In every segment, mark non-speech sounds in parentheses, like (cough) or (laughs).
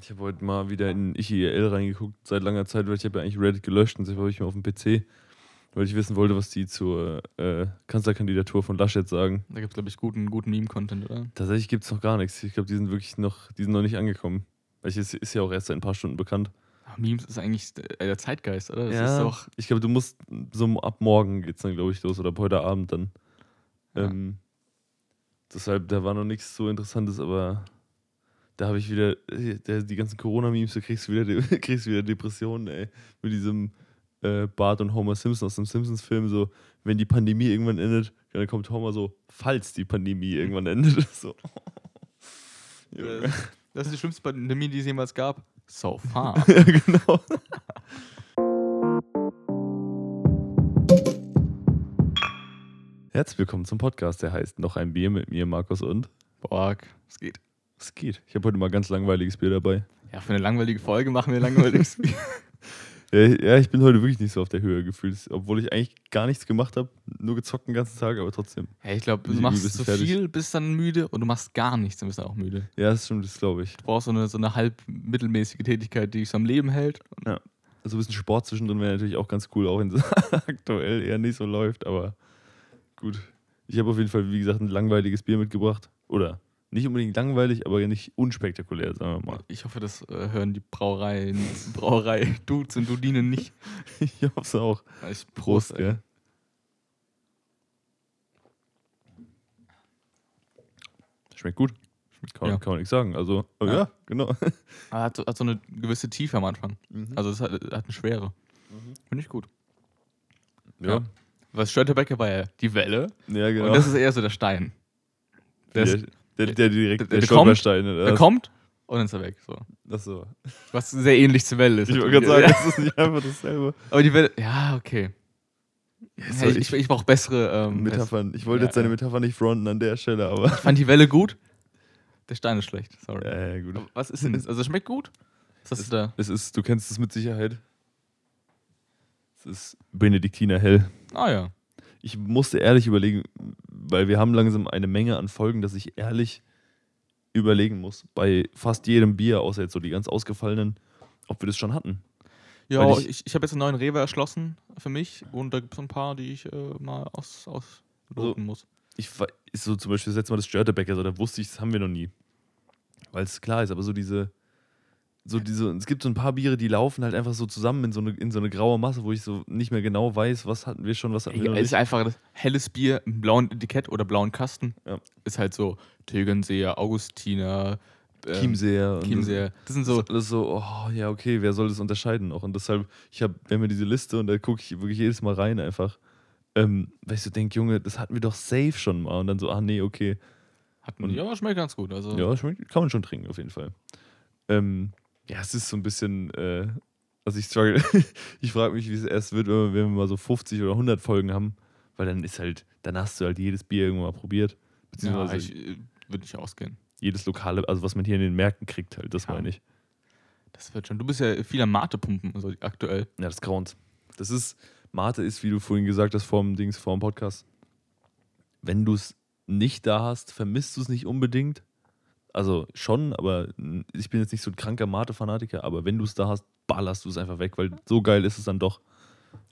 Ich habe heute mal wieder in IEL reingeguckt, seit langer Zeit, weil ich habe ja eigentlich Reddit gelöscht und jetzt habe ich mal auf dem PC, weil ich wissen wollte, was die zur äh, Kanzlerkandidatur von Laschet sagen. Da gibt es, glaube ich, guten, guten Meme-Content, oder? Tatsächlich gibt es noch gar nichts. Ich glaube, die sind wirklich noch, die sind noch nicht angekommen. Weil es ist ja auch erst seit ein paar Stunden bekannt. Ach, Memes ist eigentlich äh, der Zeitgeist, oder? Das ja, ist doch. ich glaube, du musst so ab morgen geht's dann, glaube ich, los oder ab heute Abend dann. Ja. Ähm, deshalb, da war noch nichts so Interessantes, aber da habe ich wieder, der, die ganzen Corona-Memes, da kriegst du wieder, de- (laughs) kriegst wieder Depressionen, ey. Mit diesem äh, Bart und Homer Simpson aus dem Simpsons-Film, so, wenn die Pandemie irgendwann endet, dann kommt Homer so, falls die Pandemie irgendwann endet. (laughs) So. Äh, Das ist die schlimmste Pandemie, die es jemals gab. So far. (laughs) ja, genau. Herzlich willkommen zum Podcast, der heißt Noch ein Bier mit mir, Markus und. Borg, es geht. Es geht. Ich habe heute mal ganz langweiliges Bier dabei. Ja, für eine langweilige Folge machen wir langweiliges (laughs) Bier. Ja, ja, ich bin heute wirklich nicht so auf der Höhe gefühlt, obwohl ich eigentlich gar nichts gemacht habe, nur gezockt den ganzen Tag, aber trotzdem. Ja, ich glaube, du machst fertig? viel, bist dann müde und du machst gar nichts, dann bist du auch müde. Ja, das stimmt, das glaube ich. Du brauchst so eine, so eine halb mittelmäßige Tätigkeit, die dich so am Leben hält. Also ein bisschen Sport zwischendrin wäre natürlich auch ganz cool, auch wenn es (laughs) aktuell eher nicht so läuft, aber gut. Ich habe auf jeden Fall, wie gesagt, ein langweiliges Bier mitgebracht. Oder nicht unbedingt langweilig, aber nicht unspektakulär, sagen wir mal. Ich hoffe, das äh, hören die Brauereien, Brauerei Dudes und Dudinen nicht. (laughs) Ich hoffe es auch. Ich Prost, ey. gell? Schmeckt gut. Kann, Ja. kann man nichts sagen. Also, Ja. ja, genau. Aber (laughs) hat, so, hat so eine gewisse Tiefe am Anfang. Also es hat, hat eine Schwere. Finde ich gut. ja. Was stört der Bäcker war ja die Welle. Ja, genau. Und das ist eher so der Stein. Der, ist, der, der direkt, der- der, der oder der kommt und dann ist er weg. So. Ach so. Was sehr ähnlich zur Welle ist. Ich wollte gerade sagen, (laughs) das ist nicht einfach dasselbe. Aber die Welle, ja, okay. Ja, ich, ich- ich, brauche bessere ähm, Metaphern. Ich wollte Ja, jetzt seine ja. Metapher nicht fronten an der Stelle, aber. Ich fand die Welle gut. Der Stein ist schlecht. Sorry. Ja, ja, gut. Aber Was ist denn das? Also es schmeckt gut? Was hast du da? Es ist, du kennst es mit Sicherheit. Es ist Benediktiner Hell. Ah ja. Ich musste ehrlich überlegen, weil wir haben langsam eine Menge an Folgen, dass ich ehrlich überlegen muss, bei fast jedem Bier, außer jetzt so die ganz ausgefallenen, ob wir das schon hatten. Ja, Weil ich, ich- ich, habe jetzt einen neuen Rewe erschlossen für mich und da gibt es ein paar, die ich äh, mal aus, ausloten muss. Ich war, ist so zum Beispiel das letzte Mal das Störtebecker, so, da wusste ich, das haben wir noch nie. Weil es klar ist, aber so diese, so diese, es gibt so ein paar Biere, die laufen halt einfach so zusammen in so eine, in so eine graue Masse, wo ich so nicht mehr genau weiß, was hatten wir schon, was hatten wir Ja, noch es ist einfach das helles Bier im blauen Etikett oder blauen Kasten. Ja. Ist halt so Tegernseer, Augustiner, ähm, Chiemseer. Chiemseer. Das sind Das so, ist alles so, oh, ja, okay, wer soll das unterscheiden noch? Und deshalb, ich habe, ja diese Liste und da gucke ich wirklich jedes Mal rein einfach. Ähm, weil ich so denke, Junge, das hatten wir doch safe schon mal. Und dann so, ah nee, okay. und- die, aber schmeckt ganz gut. Also, Ja, schmeckt, kann man schon trinken, auf jeden Fall. Ähm, ja, es ist so ein bisschen, äh, also ich struggle. (laughs) ich frage mich, wie es erst wird, wenn wir, mal so 50 oder 100 Folgen haben. Weil dann ist halt, dann hast du halt jedes Bier irgendwann mal probiert. ja, Beziehungsweise ich äh, würde nicht ausgehen. jedes lokale, also was man hier in den Märkten kriegt halt, das Ja. meine ich. Das wird schon. Du bist ja viel am Mate pumpen, also aktuell. Ja, das grauens. Das ist, Mate ist, wie du vorhin gesagt hast, vor dem Dings, vor dem Podcast. Wenn du es nicht da hast, vermisst du es nicht unbedingt. Also schon, aber ich bin jetzt nicht so ein kranker Mate-Fanatiker, aber wenn du es da hast, ballerst du es einfach weg, weil so geil ist es dann doch.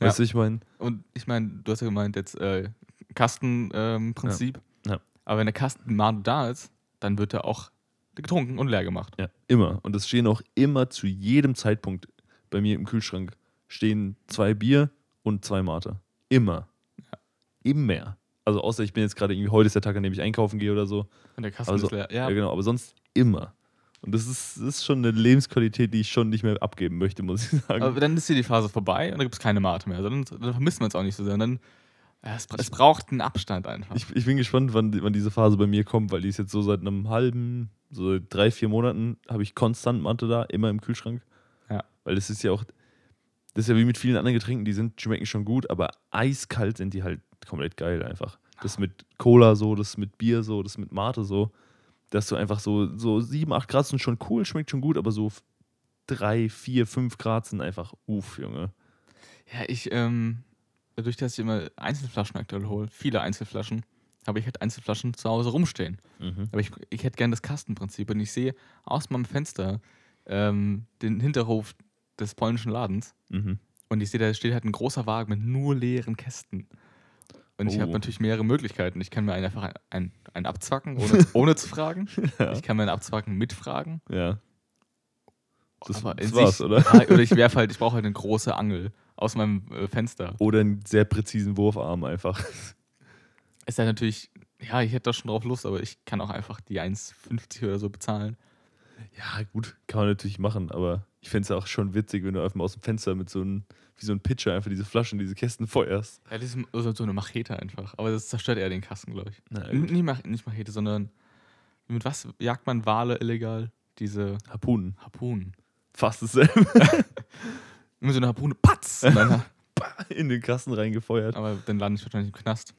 Ja. Weißt du, ich meine? Und ich meine, du hast ja gemeint, jetzt äh, Kastenprinzip. Ähm. Ja. Aber wenn der Kasten Mate da ist, dann wird er auch getrunken und leer gemacht. Ja, immer. Und es stehen auch immer zu jedem Zeitpunkt bei mir im Kühlschrank stehen zwei Bier und zwei Mate. Immer. Immer. Also außer ich bin jetzt gerade irgendwie, heute ist der Tag, an dem ich einkaufen gehe oder so. Und der Kasten Also, ist leer. Ja. Ja, genau, aber sonst immer. Und das ist, das ist schon eine Lebensqualität, die ich schon nicht mehr abgeben möchte, muss ich sagen. aber dann ist hier die Phase vorbei und dann gibt es keine Mate mehr. Dann, dann vermisst man es auch nicht so sehr. Und Dann, ja, es, es braucht einen Abstand einfach. ich, ich bin gespannt, wann, wann diese Phase bei mir kommt, weil die ist jetzt so seit einem halben, so drei, vier Monaten habe ich konstant Mate da, immer im Kühlschrank. Ja. Weil das ist ja auch, das ist ja wie mit vielen anderen Getränken, die sind, schmecken schon gut, aber eiskalt sind die halt komplett geil einfach. Das mit Cola so, das mit Bier so, das mit Mate so, dass du einfach so, so 7, 8 Grad sind schon cool, schmeckt schon gut, aber so 3, 4, 5 Grad sind einfach uff, Junge. Ja, ich, ähm, dadurch, dass ich immer Einzelflaschen aktuell hole, viele Einzelflaschen, habe ich halt Einzelflaschen zu Hause rumstehen. Mhm. Aber ich, ich hätte gerne das Kastenprinzip und ich sehe aus meinem Fenster, ähm, den Hinterhof des polnischen Ladens. Mhm. Und ich sehe, da steht halt ein großer Wagen mit nur leeren Kästen. Und ich habe Oh. natürlich mehrere Möglichkeiten. Ich kann mir einen einfach einen, einen, abzwacken, (laughs) ohne, ohne zu fragen. Ja. Ich kann mir einen abzwacken mit Fragen. ja. Das, Aber das war's, sich- oder? Ja, oder ich (laughs) werfe halt, ich brauche halt eine große Angel aus meinem äh, Fenster. Oder einen sehr präzisen Wurfarm einfach. Ist halt natürlich, ja, ich hätte da schon drauf Lust, aber ich kann auch einfach die 1,50 oder so bezahlen. Ja, gut, kann man natürlich machen, aber ich fände es auch schon witzig, wenn du einfach mal aus dem Fenster mit so einem, wie so ein Pitcher einfach diese Flaschen, diese Kästen feuerst. Ja, das ist so eine Machete einfach. Aber das zerstört eher den Kasten, glaube ich. Na. Nicht, Mach nicht Machete, sondern mit was jagt man Wale illegal? Diese Harpunen. Harpunen. Fast dasselbe. (laughs) Immer so eine Harpune, patz! (laughs) In den Kasten reingefeuert. aber dann lande ich wahrscheinlich im Knast.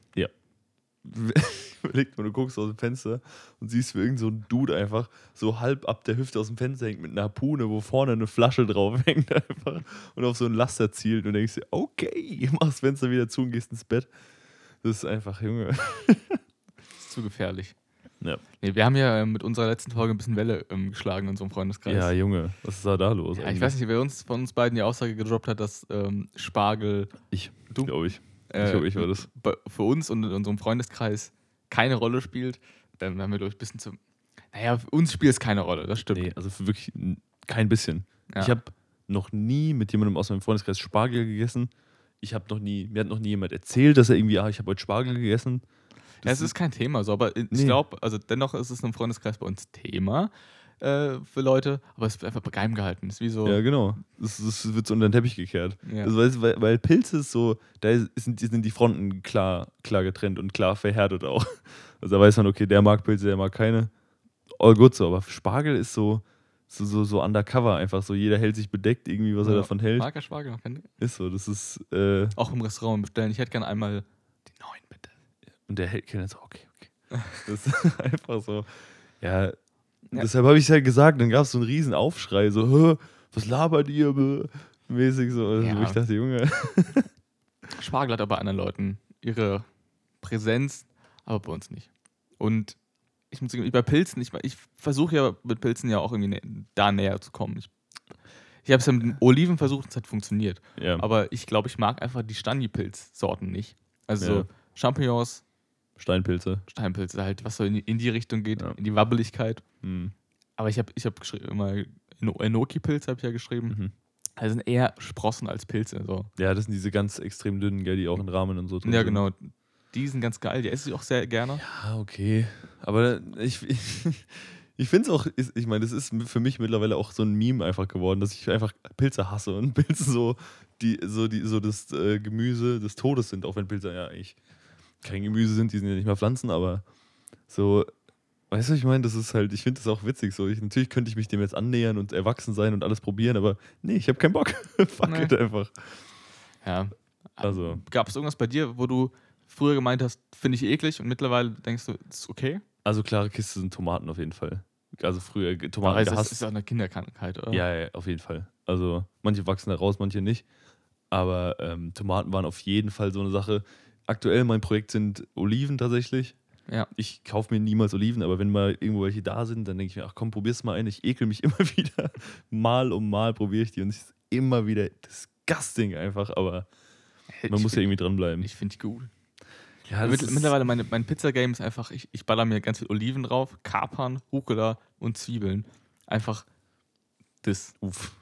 (laughs) Überlegt mal, du guckst aus dem Fenster und siehst, wie irgend so ein Dude einfach so halb ab der Hüfte aus dem Fenster hängt mit einer Harpune, wo vorne eine Flasche drauf (laughs) hängt einfach und auf so ein Laster zielt und denkst dir, okay, mach das Fenster wieder zu und gehst ins Bett. Das ist einfach, Junge. (laughs) Das ist zu gefährlich. Ja. Nee, wir haben ja ähm, mit unserer letzten Folge ein bisschen Welle ähm, geschlagen in unserem Freundeskreis. Ja, Junge, was ist da, da los? Ja, ich weiß nicht, wer uns von uns beiden die Aussage gedroppt hat, dass ähm, Spargel Ich, Du? glaube ich. Äh, Ich glaube, ich war das. für uns und in unserem Freundeskreis keine Rolle spielt. Dann haben wir, glaube ich, ein bisschen zu. Naja, für uns spielt es keine Rolle, das stimmt. Nee, also für wirklich kein bisschen. Ja. Ich habe noch nie mit jemandem aus meinem Freundeskreis Spargel gegessen. Ich habe noch nie, mir hat noch nie jemand erzählt, dass er irgendwie, ah, ich habe heute Spargel gegessen. Ja, es ist kein Thema, so, aber ich Nee. glaube, also dennoch ist es im Freundeskreis bei uns Thema äh, für Leute, aber es wird einfach geheim gehalten. Es ist wie so. Ja, genau. Das, das wird so unter den Teppich gekehrt. Ja. Also, weil, weil Pilze ist so, da ist- sind, die- sind die Fronten klar, klar getrennt und klar verhärtet auch. (laughs) Also da weiß man, okay, der mag Pilze, der mag keine. All good so, aber Spargel ist so, so, so, so undercover einfach so. Jeder hält sich bedeckt, irgendwie, was er Ja. davon hält. Mag er Spargel noch? Kennt ihr? Ist so, das ist, äh, Auch im Restaurant bestellen. Ich hätte gerne einmal die neuen, bitte. Und der hält kennt so, okay, okay. (laughs) Das ist (laughs) einfach so. Ja, Ja. deshalb habe ich es ja gesagt, dann gab es so einen riesen Aufschrei, so, was labert ihr? bäh?" Mäßig so. Also, Ja. Ich dachte, Junge. (laughs) Spargel hat aber bei anderen Leuten ihre Präsenz, aber bei uns nicht. Und ich muss sagen, bei Pilzen, ich, ich versuche ja mit Pilzen ja auch irgendwie da näher zu kommen. Ich, ich habe es ja mit den Oliven versucht, es hat funktioniert. Ja, Aber ich glaube, ich mag einfach die Standi-Pilz-Sorten nicht. Also Ja. Champignons, Steinpilze. Steinpilze halt, was so in die, in die Richtung geht, Ja. in die Wabbeligkeit. Hm. Aber ich habe ich hab geschrieben, immer Eno- Enoki-Pilze habe ich ja geschrieben. Mhm. Also sind eher Sprossen als Pilze. So. Ja, das sind diese ganz extrem dünnen, gell, die auch in Rahmen und so drin Ja, sind. genau. Die sind ganz geil, die esse ich auch sehr gerne. Ah, okay. Aber ich, (laughs) ich, finde es auch, ich meine, das ist für mich mittlerweile auch so ein Meme einfach geworden, dass ich einfach Pilze hasse und (laughs) Pilze so, die, so, die, so das äh, Gemüse des Todes sind, auch wenn Pilze ja eigentlich kein Gemüse sind, die sind ja nicht mal Pflanzen, aber so, weißt du, ich meine, das ist halt, ich finde das auch witzig so. Ich, natürlich könnte ich mich dem jetzt annähern und erwachsen sein und alles probieren, aber nee, ich habe keinen Bock. (laughs) Fuck Nee. it einfach. Ja. Also. Gab es irgendwas bei dir, wo du früher gemeint hast, finde ich eklig und mittlerweile denkst du, das ist okay? Also klare Kiste sind Tomaten auf jeden Fall. Also früher Tomaten gehasst. ist auch eine Kinderkrankheit, oder? Ja, ja, auf jeden Fall. Also manche wachsen da raus, manche nicht. Aber ähm, Tomaten waren auf jeden Fall so eine Sache. Aktuell mein Projekt sind Oliven tatsächlich. Ja. Ich kaufe mir niemals Oliven, aber wenn mal irgendwo welche da sind, dann denke ich mir, ach komm, probier's mal ein. Ich ekel mich (laughs) immer wieder. Mal um mal probiere ich die und es ist immer wieder disgusting einfach, aber Ich man muss ja irgendwie dranbleiben. Ich finde die gut. Ja, das Mitt, ist- mittlerweile meine, mein Pizza-Game ist einfach, ich, ich baller mir ganz viel Oliven drauf, Kapern, Rucola und Zwiebeln. Einfach das. Uff.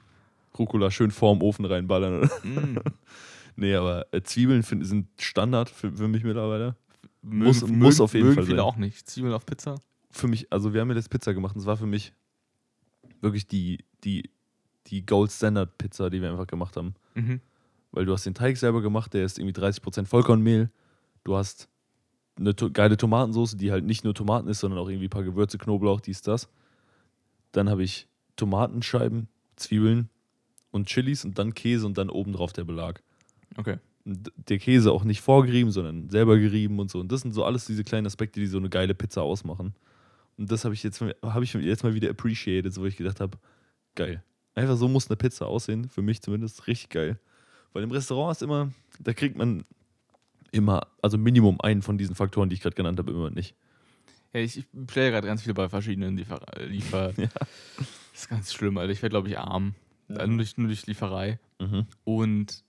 Rucola schön vorm Ofen reinballern. Oder? Mm. Nee, aber äh, Zwiebeln find, sind Standard für, für mich mittlerweile. Mögen, Muss- mögen, muss auf jeden mögen Fall viele sein. auch nicht. Zwiebeln auf Pizza. für mich, also wir haben ja das Pizza gemacht und es war für mich wirklich die, die, die Gold Standard Pizza, die wir einfach gemacht haben. Mhm. Weil du hast den Teig selber gemacht, der ist irgendwie 30% Vollkornmehl. Du hast eine to geile Tomatensauce, die halt nicht nur Tomaten ist, sondern auch irgendwie ein paar Gewürze, Knoblauch, dies, das. Dann habe ich Tomatenscheiben, Zwiebeln und Chilis und dann Käse und dann obendrauf der Belag. Okay. Der Käse auch nicht vorgerieben, sondern selber gerieben und so. Und das sind so alles diese kleinen Aspekte, die so eine geile Pizza ausmachen. Und das habe ich jetzt habe ich jetzt mal wieder appreciated, so wo ich gedacht habe, geil. Einfach so muss eine Pizza aussehen, für mich zumindest richtig geil. Weil im Restaurant ist immer, da kriegt man immer, also Minimum einen von diesen Faktoren, die ich gerade genannt habe, immer nicht. Ja, ich, ich bestelle gerade ganz viel bei verschiedenen Liefer. Liefer (laughs) Ja. Das ist ganz schlimm, Alter. Ich wäre, glaube ich, arm. Ja. Nur, durch, nur durch Lieferei. Mhm. Und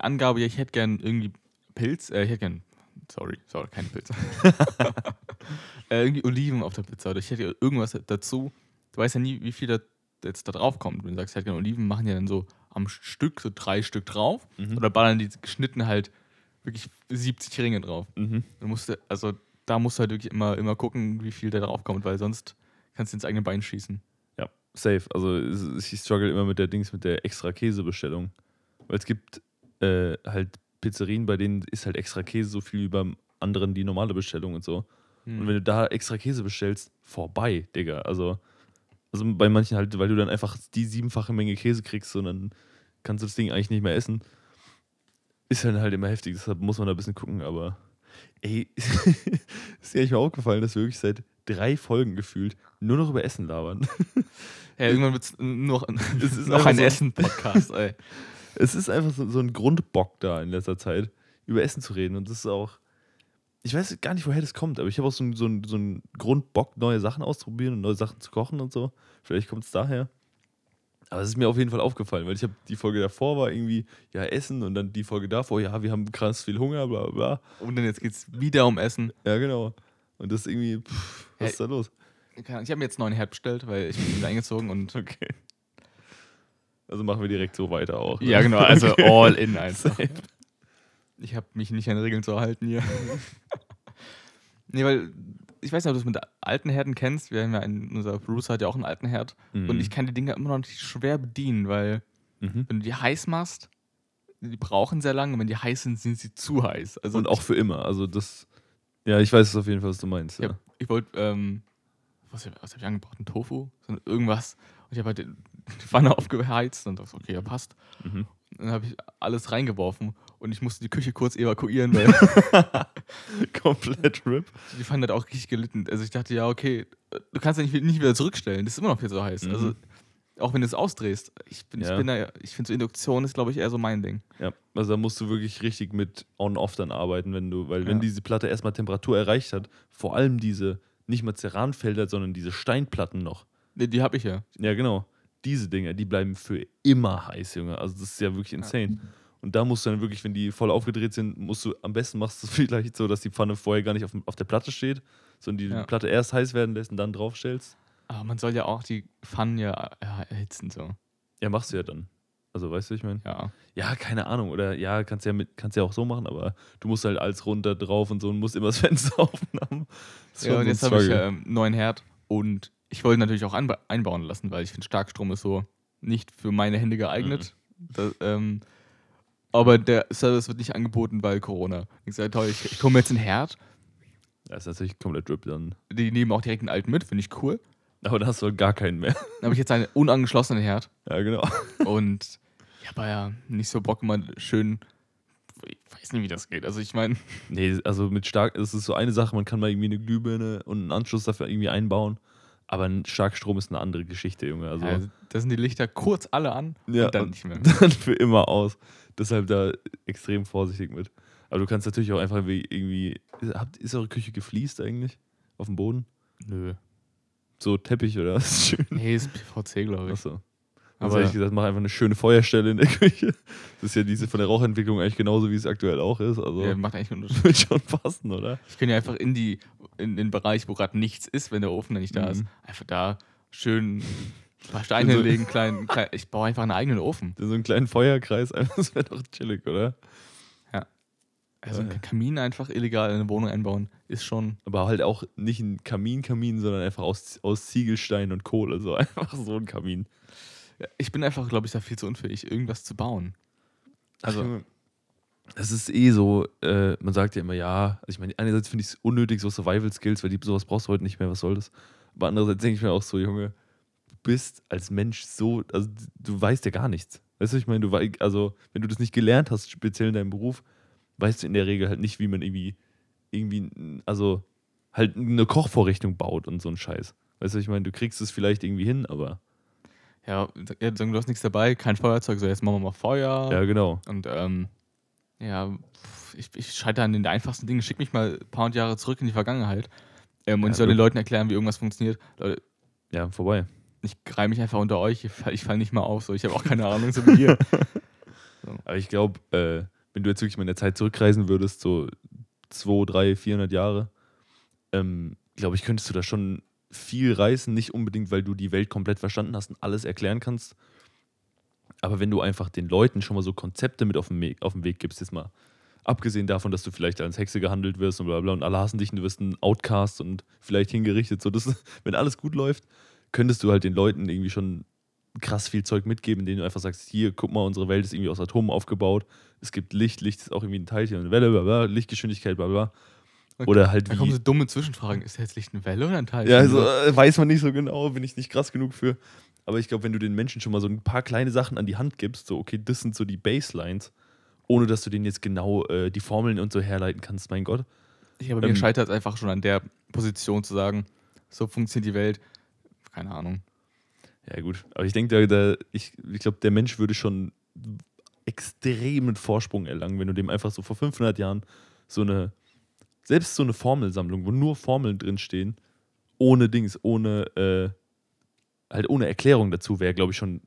Angabe, ja, ich hätte gern irgendwie Pilz, äh, ich hätte gern, sorry, sorry, keine Pilze. (laughs) äh, irgendwie Oliven auf der Pizza oder ich hätte irgendwas dazu. Du weißt ja nie, wie viel da jetzt da drauf kommt. Wenn du sagst, ich hätte gern Oliven, machen ja dann so am Stück so drei Stück drauf Mhm. oder ballern die geschnitten halt wirklich 70 Ringe drauf. Mhm. Du musst, also da musst du halt wirklich immer, immer gucken, wie viel da drauf kommt, weil sonst kannst du ins eigene Bein schießen. Ja, safe. Also ich struggle immer mit der Dings, mit der extra Käsebestellung. Weil es gibt äh, halt Pizzerien, bei denen ist halt extra Käse so viel wie beim anderen die normale Bestellung und so. Hm. Und wenn du da extra Käse bestellst, vorbei, Digga. Also, also bei manchen halt, weil du dann einfach die siebenfache Menge Käse kriegst und dann kannst du das Ding eigentlich nicht mehr essen. Ist dann halt immer heftig, deshalb muss man da ein bisschen gucken, aber ey, (laughs) ist dir eigentlich mal aufgefallen, dass wir wirklich seit drei Folgen gefühlt nur noch über Essen labern. Ja, irgendwann (laughs) wird es noch, Es ist noch einfach ein so- Essen-Podcast, ey. Es ist einfach so, so ein Grundbock da in letzter Zeit, über Essen zu reden. Und das ist auch. Ich weiß gar nicht, woher das kommt, aber ich habe auch so, so, so einen Grundbock, neue Sachen auszuprobieren und neue Sachen zu kochen und so. Vielleicht kommt es daher. Aber es ist mir auf jeden Fall aufgefallen, weil ich habe die Folge davor war irgendwie, ja, Essen und dann die Folge davor, ja, wir haben krass viel Hunger, bla bla. Und dann jetzt geht es wieder um Essen. Ja, genau. Und das ist irgendwie, pff, was Hey. ist da los? Ich habe mir jetzt einen neuen Herd bestellt, weil ich bin wieder eingezogen und. (laughs) Okay. Also machen wir direkt so weiter auch. ne? Ja, genau, also Okay. (laughs) all in einfach. Safe. Ich habe mich nicht an Regeln zu halten hier. (laughs) nee, weil ich weiß nicht, ob du es mit alten Herden kennst. Wir haben ja einen, unser Bruce hat ja auch einen alten Herd. Mhm. Und ich kann die Dinger immer noch nicht schwer bedienen, weil Mhm. wenn du die heiß machst, die brauchen sehr lange. Und wenn die heiß sind, sind sie zu heiß. Also Und auch für immer. Also das. Ja, ich weiß auf jeden Fall, was du meinst. Ich, Ja. hab- ich wollte, ähm, was, hab- was habe ich angebracht? Ein Tofu? So irgendwas. Und ich habe halt die (laughs) Pfanne aufgeheizt und dachte, okay, ja, passt. Mhm. Dann habe ich alles reingeworfen und ich musste die Küche kurz evakuieren, weil (laughs) Komplett RIP. die Pfanne hat auch richtig gelitten. Also ich dachte, ja, okay, du kannst ja nicht, nicht wieder zurückstellen. Das ist immer noch viel zu heiß. Mhm. Also auch wenn du es ausdrehst. Ich bin, Ja. ich bin da, ich finde so Induktion ist, glaube ich, eher so mein Ding. Ja, also da musst du wirklich richtig mit On-Off dann arbeiten, wenn du, weil wenn Ja. diese Platte erstmal Temperatur erreicht hat, vor allem diese, nicht mal Ceranfelder, sondern diese Steinplatten noch. Die, die habe ich ja. Ja, genau. Diese Dinger, die bleiben für immer heiß, Junge. Also das ist ja wirklich insane. Und da musst du dann wirklich, wenn die voll aufgedreht sind, musst du am besten machst du es (laughs) vielleicht so, dass die Pfanne vorher gar nicht auf, auf der Platte steht, sondern die Ja. Platte erst heiß werden lässt und dann draufstellst. Aber man soll ja auch die Pfannen ja, ja erhitzen so. Ja, machst du ja dann. Also weißt du, ich meine. Ja. Ja, keine Ahnung. Oder ja, kannst ja mit, kannst ja auch so machen, aber du musst halt alles runter drauf und so und musst immer das (laughs) Fenster aufnehmen. Ist Ja, und so jetzt habe ich einen neuen Herd und ich wollte natürlich auch einbauen lassen, weil ich finde, Starkstrom ist so nicht für meine Hände geeignet. Mhm. Das, ähm, aber der Service wird nicht angeboten, weil Corona. Ich sage, toll, ich, ich komme jetzt einen Herd. Das ist natürlich komplett RIP dann. Die nehmen auch direkt einen alten mit, finde ich cool. Aber da hast du gar keinen mehr. (laughs) Dann habe ich jetzt einen unangeschlossenen Herd Ja, genau. (laughs) und ich habe ja nicht so Bock, immer schön. Ich weiß nicht, wie das geht. Also, ich meine, Nee, also mit stark, es ist so eine Sache, man kann mal irgendwie eine Glühbirne und einen Anschluss dafür irgendwie einbauen. Aber ein Starkstrom ist eine andere Geschichte, Junge. Also also, da sind die Lichter kurz alle an Ja, und dann nicht mehr. (laughs) dann für immer aus. Deshalb da extrem vorsichtig mit. Aber du kannst natürlich auch einfach wie irgendwie. Ist, habt- ist eure Küche gefliest eigentlich? Auf dem Boden? Nö. So Teppich oder was? (laughs) Schön. Nee, ist PVC, glaube ich. Achso. Also Aber hätte ich gesagt, mach einfach eine schöne Feuerstelle in der Küche. Das ist ja diese von der Rauchentwicklung eigentlich genauso, wie es aktuell auch ist. Also ja, macht eigentlich (laughs) Unterschied. wird schon passen, oder? Ich kann ja einfach in, die, in den Bereich, wo gerade nichts ist, wenn der Ofen nicht da Mhm. ist, einfach da schön ein paar (laughs) Steine Also- legen, klein, klein, ich baue einfach einen eigenen Ofen. So einen kleinen Feuerkreis, einfach, (laughs) das wäre doch chillig, oder? Also Ja. einen Kamin einfach illegal in eine Wohnung einbauen, ist schon. Aber halt auch nicht ein Kamin-Kamin, sondern einfach aus, aus Ziegelstein und Kohle. So einfach so ein Kamin. Ich bin einfach, glaube ich, da viel zu unfähig, irgendwas zu bauen. Also- das ist eh so, äh, man sagt ja immer, ja, also ich meine, einerseits finde ich es unnötig, so Survival-Skills, weil die, sowas brauchst du heute nicht mehr, was soll das? Aber andererseits denke ich mir auch so, Junge, du bist als Mensch so, also du weißt ja gar nichts. Weißt du, ich meine, du wei- also wenn du das nicht gelernt hast, speziell in deinem Beruf, weißt du in der Regel halt nicht, wie man irgendwie, irgendwie, also halt eine Kochvorrichtung baut und so ein Scheiß. Weißt du, ich meine, du kriegst es vielleicht irgendwie hin, aber Ja, sagen, du hast nichts dabei, kein Feuerzeug, so jetzt machen wir mal Feuer. ja, genau. Und ähm, ja, ich, ich scheitere an den einfachsten Dingen. Schick mich mal ein paar hundert Jahre zurück in die Vergangenheit. Ähm, und Ja, ich soll den Leuten erklären, wie irgendwas funktioniert. Leute, Ja, vorbei. ich greife mich einfach unter euch, ich fall, ich fall nicht mal auf, so. Ich habe auch keine Ahnung, so wie ihr. (laughs) Aber ich glaube, äh, wenn du jetzt wirklich mal in der Zeit zurückreisen würdest, so 2, 3, 400 Jahre, ähm, glaube ich, könntest du da schon viel reißen. Nicht unbedingt, weil du die Welt komplett verstanden hast und alles erklären kannst. Aber wenn du einfach den Leuten schon mal so Konzepte mit auf den, Weg, auf den Weg gibst, jetzt mal abgesehen davon, dass du vielleicht als Hexe gehandelt wirst und bla bla und alle hassen dich und du wirst ein Outcast und vielleicht hingerichtet, so das, wenn alles gut läuft, könntest du halt den Leuten irgendwie schon krass viel Zeug mitgeben, indem du einfach sagst, hier, guck mal, unsere Welt ist irgendwie aus Atomen aufgebaut, es gibt Licht, Licht ist auch irgendwie ein Teilchen, Welle, bla bla, Lichtgeschwindigkeit, bla bla. Oder halt Da wie. kommen so dumme Zwischenfragen. Ist jetzt Licht eine Welle oder ein Teil? Ja, also äh, weiß man nicht so genau, bin ich nicht krass genug für. Aber ich glaube, wenn du den Menschen schon mal so ein paar kleine Sachen an die Hand gibst, so, okay, das sind so die Baselines, ohne dass du denen jetzt genau äh, die Formeln und so herleiten kannst, mein Gott. Ich glaube, mir ähm, scheitert es einfach schon an der Position zu sagen, so funktioniert die Welt. Keine Ahnung. Ja, gut. Aber ich denke, da, da, ich, ich glaube, der Mensch würde schon extremen Vorsprung erlangen, wenn du dem einfach so vor 500 Jahren so eine, selbst so eine Formelsammlung, wo nur Formeln drinstehen, ohne Dings, ohne, äh, halt ohne Erklärung dazu, wäre, glaube ich, schon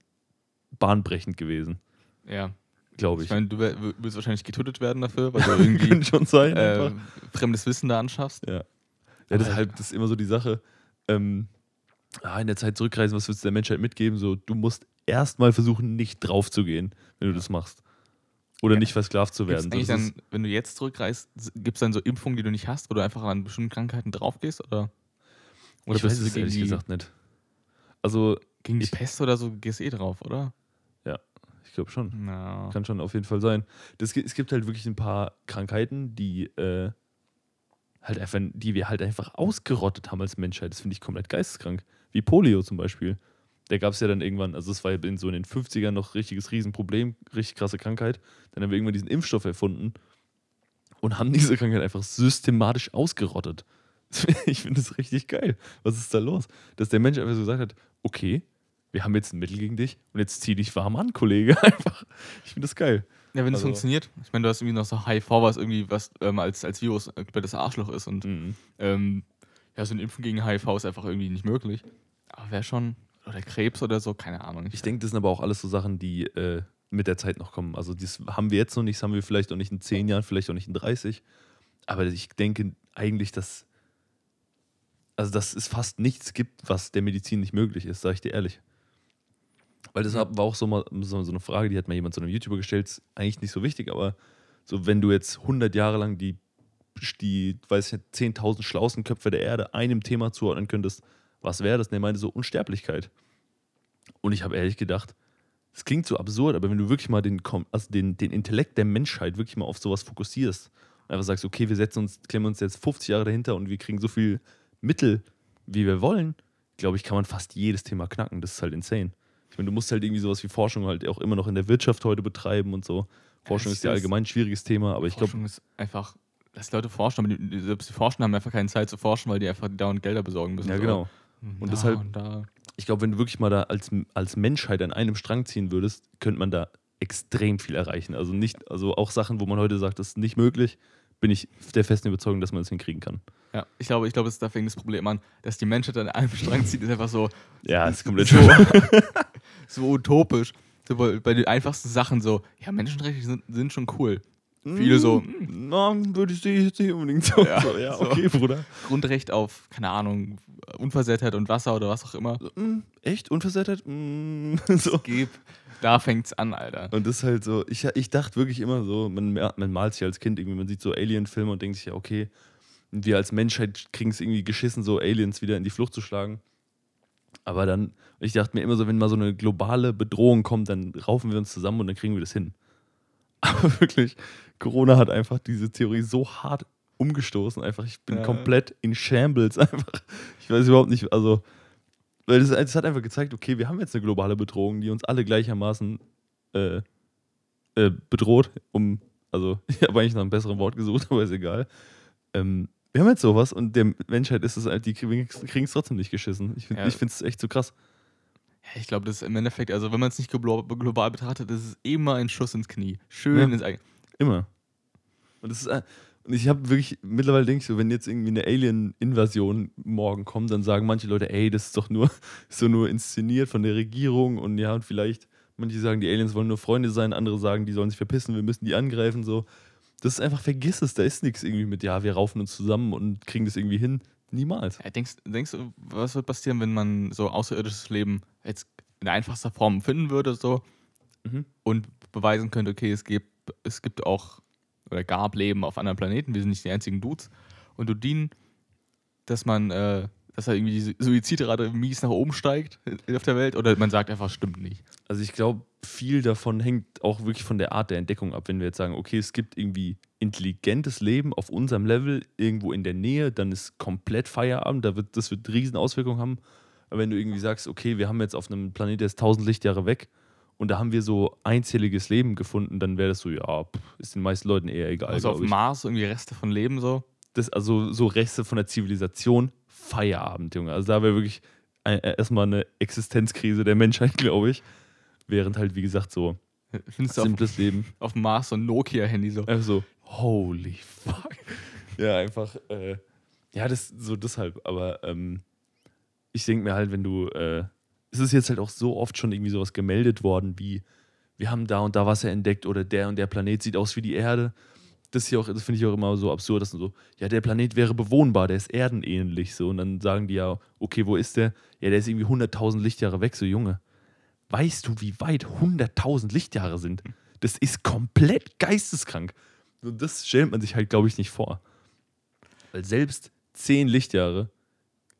bahnbrechend gewesen. Ja. Glaube Ich ich. meine, du wär- würdest wahrscheinlich getötet werden dafür, weil du (laughs) irgendwie schon sein. äh, fremdes Wissen da anschaffst. Ja. Ja, das ist halt das ist immer so die Sache. Ähm, ah, in der Zeit zurückreisen, was würdest du der Menschheit mitgeben? So, du musst erstmal versuchen, nicht drauf zu gehen, wenn du das machst. Oder Ja. nicht versklavt zu Gibt's werden. eigentlich Das dann, wenn du jetzt zurückreist, gibt es dann so Impfungen, die du nicht hast, wo du einfach an bestimmten Krankheiten draufgehst? Oder, oder ich weiß du es ehrlich die, gesagt nicht. Also, gegen die ich- Pest oder so gehst eh drauf, oder? ich glaube schon. Na. Kann schon auf jeden Fall sein. Das, es gibt halt wirklich ein paar Krankheiten, die äh, halt einfach, die wir halt einfach ausgerottet haben als Menschheit. Das finde ich komplett geisteskrank. Wie Polio zum Beispiel. Da gab es ja dann irgendwann, also es war ja in so in den 50ern noch richtiges Riesenproblem, richtig krasse Krankheit. Dann haben wir irgendwann diesen Impfstoff erfunden und haben diese Krankheit einfach systematisch ausgerottet. (laughs) Ich finde das richtig geil. Was ist da los? Dass der Mensch einfach so gesagt hat, okay, wir haben jetzt ein Mittel gegen dich und jetzt zieh dich warm an, Kollege. (laughs) Einfach. Ich finde das geil. Ja, wenn es Also- funktioniert. Ich meine, du hast irgendwie noch so HIV, was irgendwie was ähm, als, als Virus äh, bei das Arschloch ist und Mhm. ähm, ja, so ein Impfen gegen HIV ist einfach irgendwie nicht möglich. Aber wäre schon, oder Krebs oder so, keine Ahnung. Ich denke, das sind aber auch alles so Sachen, die äh, mit der Zeit noch kommen. Also das haben wir jetzt noch nicht, das haben wir vielleicht auch nicht in 10 Jahren, vielleicht auch nicht in 30. Aber ich denke eigentlich, dass, also dass es fast nichts gibt, was der Medizin nicht möglich ist, sage ich dir ehrlich. Weil das war auch so, mal, so, eine Frage, die hat mal jemand zu einem YouTuber gestellt, ist eigentlich nicht so wichtig, aber so wenn du jetzt 100 Jahre lang die, die weiß ich nicht, 10.000 schlauesten Köpfe der Erde einem Thema zuordnen könntest, was wäre das? Und er meinte so Unsterblichkeit. Und ich habe ehrlich gedacht, es klingt so absurd, aber wenn du wirklich mal den, also den, den Intellekt der Menschheit wirklich mal auf sowas fokussierst und einfach sagst, okay, wir setzen uns, klemmen uns jetzt 50 Jahre dahinter und wir kriegen so viel Mittel, wie wir wollen, glaube ich, kann man fast jedes Thema knacken. Das ist halt insane. Ich meine, du musst halt irgendwie sowas wie Forschung halt auch immer noch in der Wirtschaft heute betreiben und so. Forschung ist ja allgemein ein schwieriges Thema, aber ich glaube, Forschung ist einfach, dass Leute forschen, aber die, die, selbst die Forschen haben einfach keine Zeit zu forschen, weil die einfach dauernd Gelder besorgen müssen. ja So, genau. hm, Und da deshalb- da. Ich glaube, wenn du wirklich mal da als, als Menschheit an einem Strang ziehen würdest, könnte man da extrem viel erreichen. Also nicht, also auch Sachen, wo man heute sagt, das ist nicht möglich, bin ich der festen Überzeugung, dass man das hinkriegen kann. Ja, ich glaube, ich glaube, es- da fängt das Problem an, dass die Menschheit an einem Strang zieht, ist einfach so, Ja, (laughs) ist komplett so, so. (laughs) so utopisch. So bei, bei den einfachsten Sachen so, ja, Menschenrechte sind, sind schon cool. Viele so, hm, Na, würde ich ich jetzt nicht unbedingt so. Ja, so, ja so. okay, Bruder. Grundrecht auf, keine Ahnung, Unversehrtheit und Wasser oder was auch immer. So, mm, echt? Unversehrtheit? Mm, (laughs) so. Gib, da fängt's an, Alter. Und das ist halt so, ich, ich dachte wirklich immer so, man, man malt sich als Kind irgendwie, man sieht so Alien-Filme und denkt sich, ja, okay, wir als Menschheit kriegen es irgendwie geschissen, so Aliens wieder in die Flucht zu schlagen. Aber dann, ich dachte mir immer so, wenn mal so eine globale Bedrohung kommt, dann raufen wir uns zusammen und dann kriegen wir das hin. Aber (laughs) wirklich, Corona hat einfach diese Theorie so hart umgestoßen. Einfach, ich bin Ja. komplett in Shambles. (laughs) Einfach, ich weiß überhaupt nicht, also, weil das, das hat einfach gezeigt, okay, wir haben jetzt eine globale Bedrohung, die uns alle gleichermaßen äh, äh, bedroht. Um, also, (laughs) ich habe eigentlich nach einem besseren Wort gesucht, aber ist egal. Ähm, wir haben jetzt sowas und der Menschheit ist es halt, die kriegen es trotzdem nicht geschissen. Ich finde Ja. es echt so krass. Ich glaube, das ist im Endeffekt, also wenn man es nicht global, betrachtet, ist es immer ein Schuss ins Knie. Schön Ja. ins Ei. Immer. Und das ist, äh, Und ich habe wirklich, mittlerweile denke ich so, wenn jetzt irgendwie eine Alien-Invasion morgen kommt, dann sagen manche Leute, ey, das ist doch nur (laughs) so nur inszeniert von der Regierung und ja, und vielleicht, manche sagen, die Aliens wollen nur Freunde sein, andere sagen, die sollen sich verpissen, wir müssen die angreifen, so. Das ist einfach, vergiss es, da ist nichts irgendwie mit, ja, wir raufen uns zusammen und kriegen das irgendwie hin. Niemals. Ja, denkst, denkst du, was wird passieren, wenn man so außerirdisches Leben jetzt in einfachster Form finden würde, so Mhm. und beweisen könnte, okay, es gibt, es gibt auch oder gab Leben auf anderen Planeten, wir sind nicht die einzigen Dudes. Und du dienen, dass man, äh, dass da irgendwie die Suizidrate mies nach oben steigt auf der Welt, oder man sagt einfach, stimmt nicht. Also ich glaube, viel davon hängt auch wirklich von der Art der Entdeckung ab. Wenn wir jetzt sagen, okay, es gibt irgendwie intelligentes Leben auf unserem Level irgendwo in der Nähe, dann ist komplett Feierabend. Da wird, das wird riesen Auswirkungen haben. Aber wenn du irgendwie sagst, okay, wir haben jetzt auf einem Planet, der ist 1000 Lichtjahre weg und da haben wir so einzelliges Leben gefunden, dann wäre das so, ja, pff, ist den meisten Leuten eher egal. Also auf ich. Mars irgendwie Reste von Leben so. das, also so Reste von der Zivilisation, Feierabend, Junge. Also da wäre wirklich äh, erstmal eine Existenzkrise der Menschheit, (laughs) glaube ich. Während halt, wie gesagt, so Findest du auf, simples Leben. auf Mars so ein Nokia-Handy so. Einfach so, holy fuck. Ja, einfach, äh, ja, das so deshalb. Aber ähm, ich denke mir halt, wenn du, äh, es ist jetzt halt auch so oft schon irgendwie sowas gemeldet worden, wie wir haben da und da Wasser entdeckt oder der und der Planet sieht aus wie die Erde. Das, ja auch- das finde ich auch immer so absurd, dass so, ja, der Planet wäre bewohnbar, der ist erdenähnlich. So, und dann sagen die ja, okay, wo ist der? Ja, der ist irgendwie 100.000 Lichtjahre weg, so Junge. Weißt du, wie weit 100.000 Lichtjahre sind? Das ist komplett geisteskrank. Und das stellt man sich halt, glaube ich, nicht vor. Weil selbst 10 Lichtjahre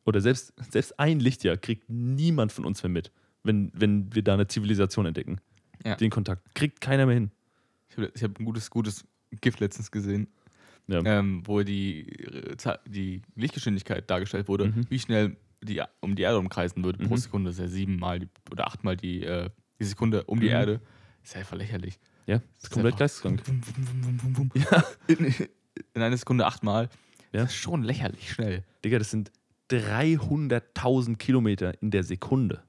oder selbst, selbst ein Lichtjahr kriegt niemand von uns mehr mit, wenn, wenn wir da eine Zivilisation entdecken. Ja. Den Kontakt kriegt keiner mehr hin. Ich habe hab ein gutes, gutes Gift letztens gesehen, Ja. ähm, wo die, die Lichtgeschwindigkeit dargestellt wurde, Mhm. wie schnell die um die Erde umkreisen würde pro Mhm. Sekunde. Das ist ja siebenmal die, oder achtmal die, äh, die Sekunde um die Mhm. Erde. Ist ja einfach lächerlich. Ja, ist komplett geisteskrank. Ja. In, in einer Sekunde achtmal. Ja. Das ist schon lächerlich schnell. Digga, das sind 300.000 Kilometer in der Sekunde.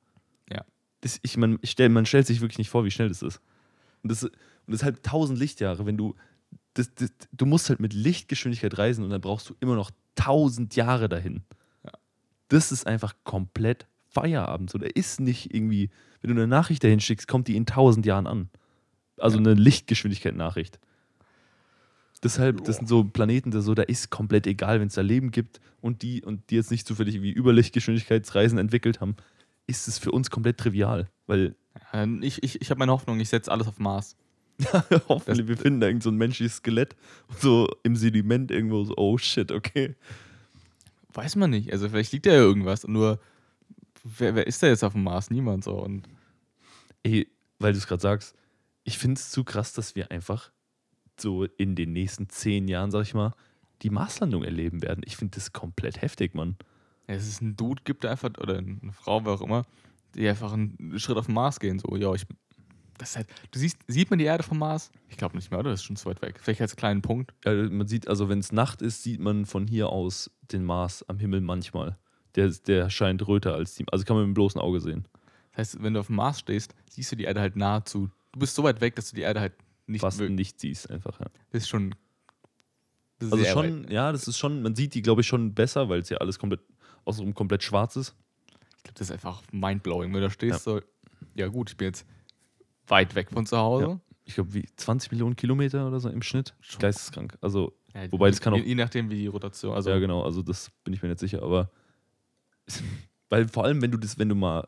Ja. Das, ich, man, ich stell, man stellt sich wirklich nicht vor, wie schnell das ist. Und das, und das ist halt 1000 Lichtjahre. Wenn du, das, das, du musst halt mit Lichtgeschwindigkeit reisen und dann brauchst du immer noch 1000 Jahre dahin. Ja. Das ist einfach komplett Feierabend. So, da ist nicht irgendwie, wenn du eine Nachricht dahin schickst, kommt die in 1000 Jahren an. Also eine Lichtgeschwindigkeit-Nachricht. Deshalb, das sind so Planeten, da so, da ist komplett egal, wenn es da Leben gibt und die und die jetzt nicht zufällig irgendwie Überlichtgeschwindigkeitsreisen entwickelt haben, ist es für uns komplett trivial. Weil Ähm, Ich, ich, ich habe meine Hoffnung, ich setze alles auf Mars. (laughs) hoffentlich wir finden da irgend so ein menschliches Skelett so im Sediment irgendwo so, oh shit, okay. Weiß man nicht. Also vielleicht liegt da ja irgendwas. Nur, wer, wer ist da jetzt auf dem Mars? Niemand so. Und Ey, weil du es gerade sagst, ich finde es zu krass, dass wir einfach so in den nächsten zehn Jahren, sag ich mal, die Marslandung erleben werden. Ich finde das komplett heftig, Mann. ja, es ist ein Dude gibt, einfach, oder eine Frau, wer auch immer, die einfach einen Schritt auf den Mars gehen. So, ja, ich. Das ist halt, du siehst, sieht man die Erde vom Mars? Ich glaube nicht mehr, oder? Das ist schon zu weit weg. Vielleicht als kleinen Punkt. Ja, man sieht, also wenn es Nacht ist, sieht man von hier aus den Mars am Himmel manchmal. Der, der scheint röter als die. Also kann man mit dem bloßen Auge sehen. Das heißt, wenn du auf dem Mars stehst, siehst du die Erde halt nahezu. Du bist so weit weg, dass du die Erde halt nicht Fast nicht siehst einfach. Ja. Das ist schon. Also sehr schon, weit. ja, das ist schon, man sieht die, glaube ich, schon besser, weil es ja alles komplett außenrum komplett schwarz ist. Ich glaube, das ist einfach mindblowing, wenn du da stehst. So, ja, gut, ich bin jetzt weit weg von zu Hause. Ja. Ich glaube, wie 20 Millionen Kilometer oder so im Schnitt. Schon. Geisteskrank. Also, Ja, Wobei, das kann auch- je, je nachdem, wie die Rotation. Also, ja, genau, also das bin ich mir nicht sicher, aber (laughs) weil vor allem, wenn du das, wenn du mal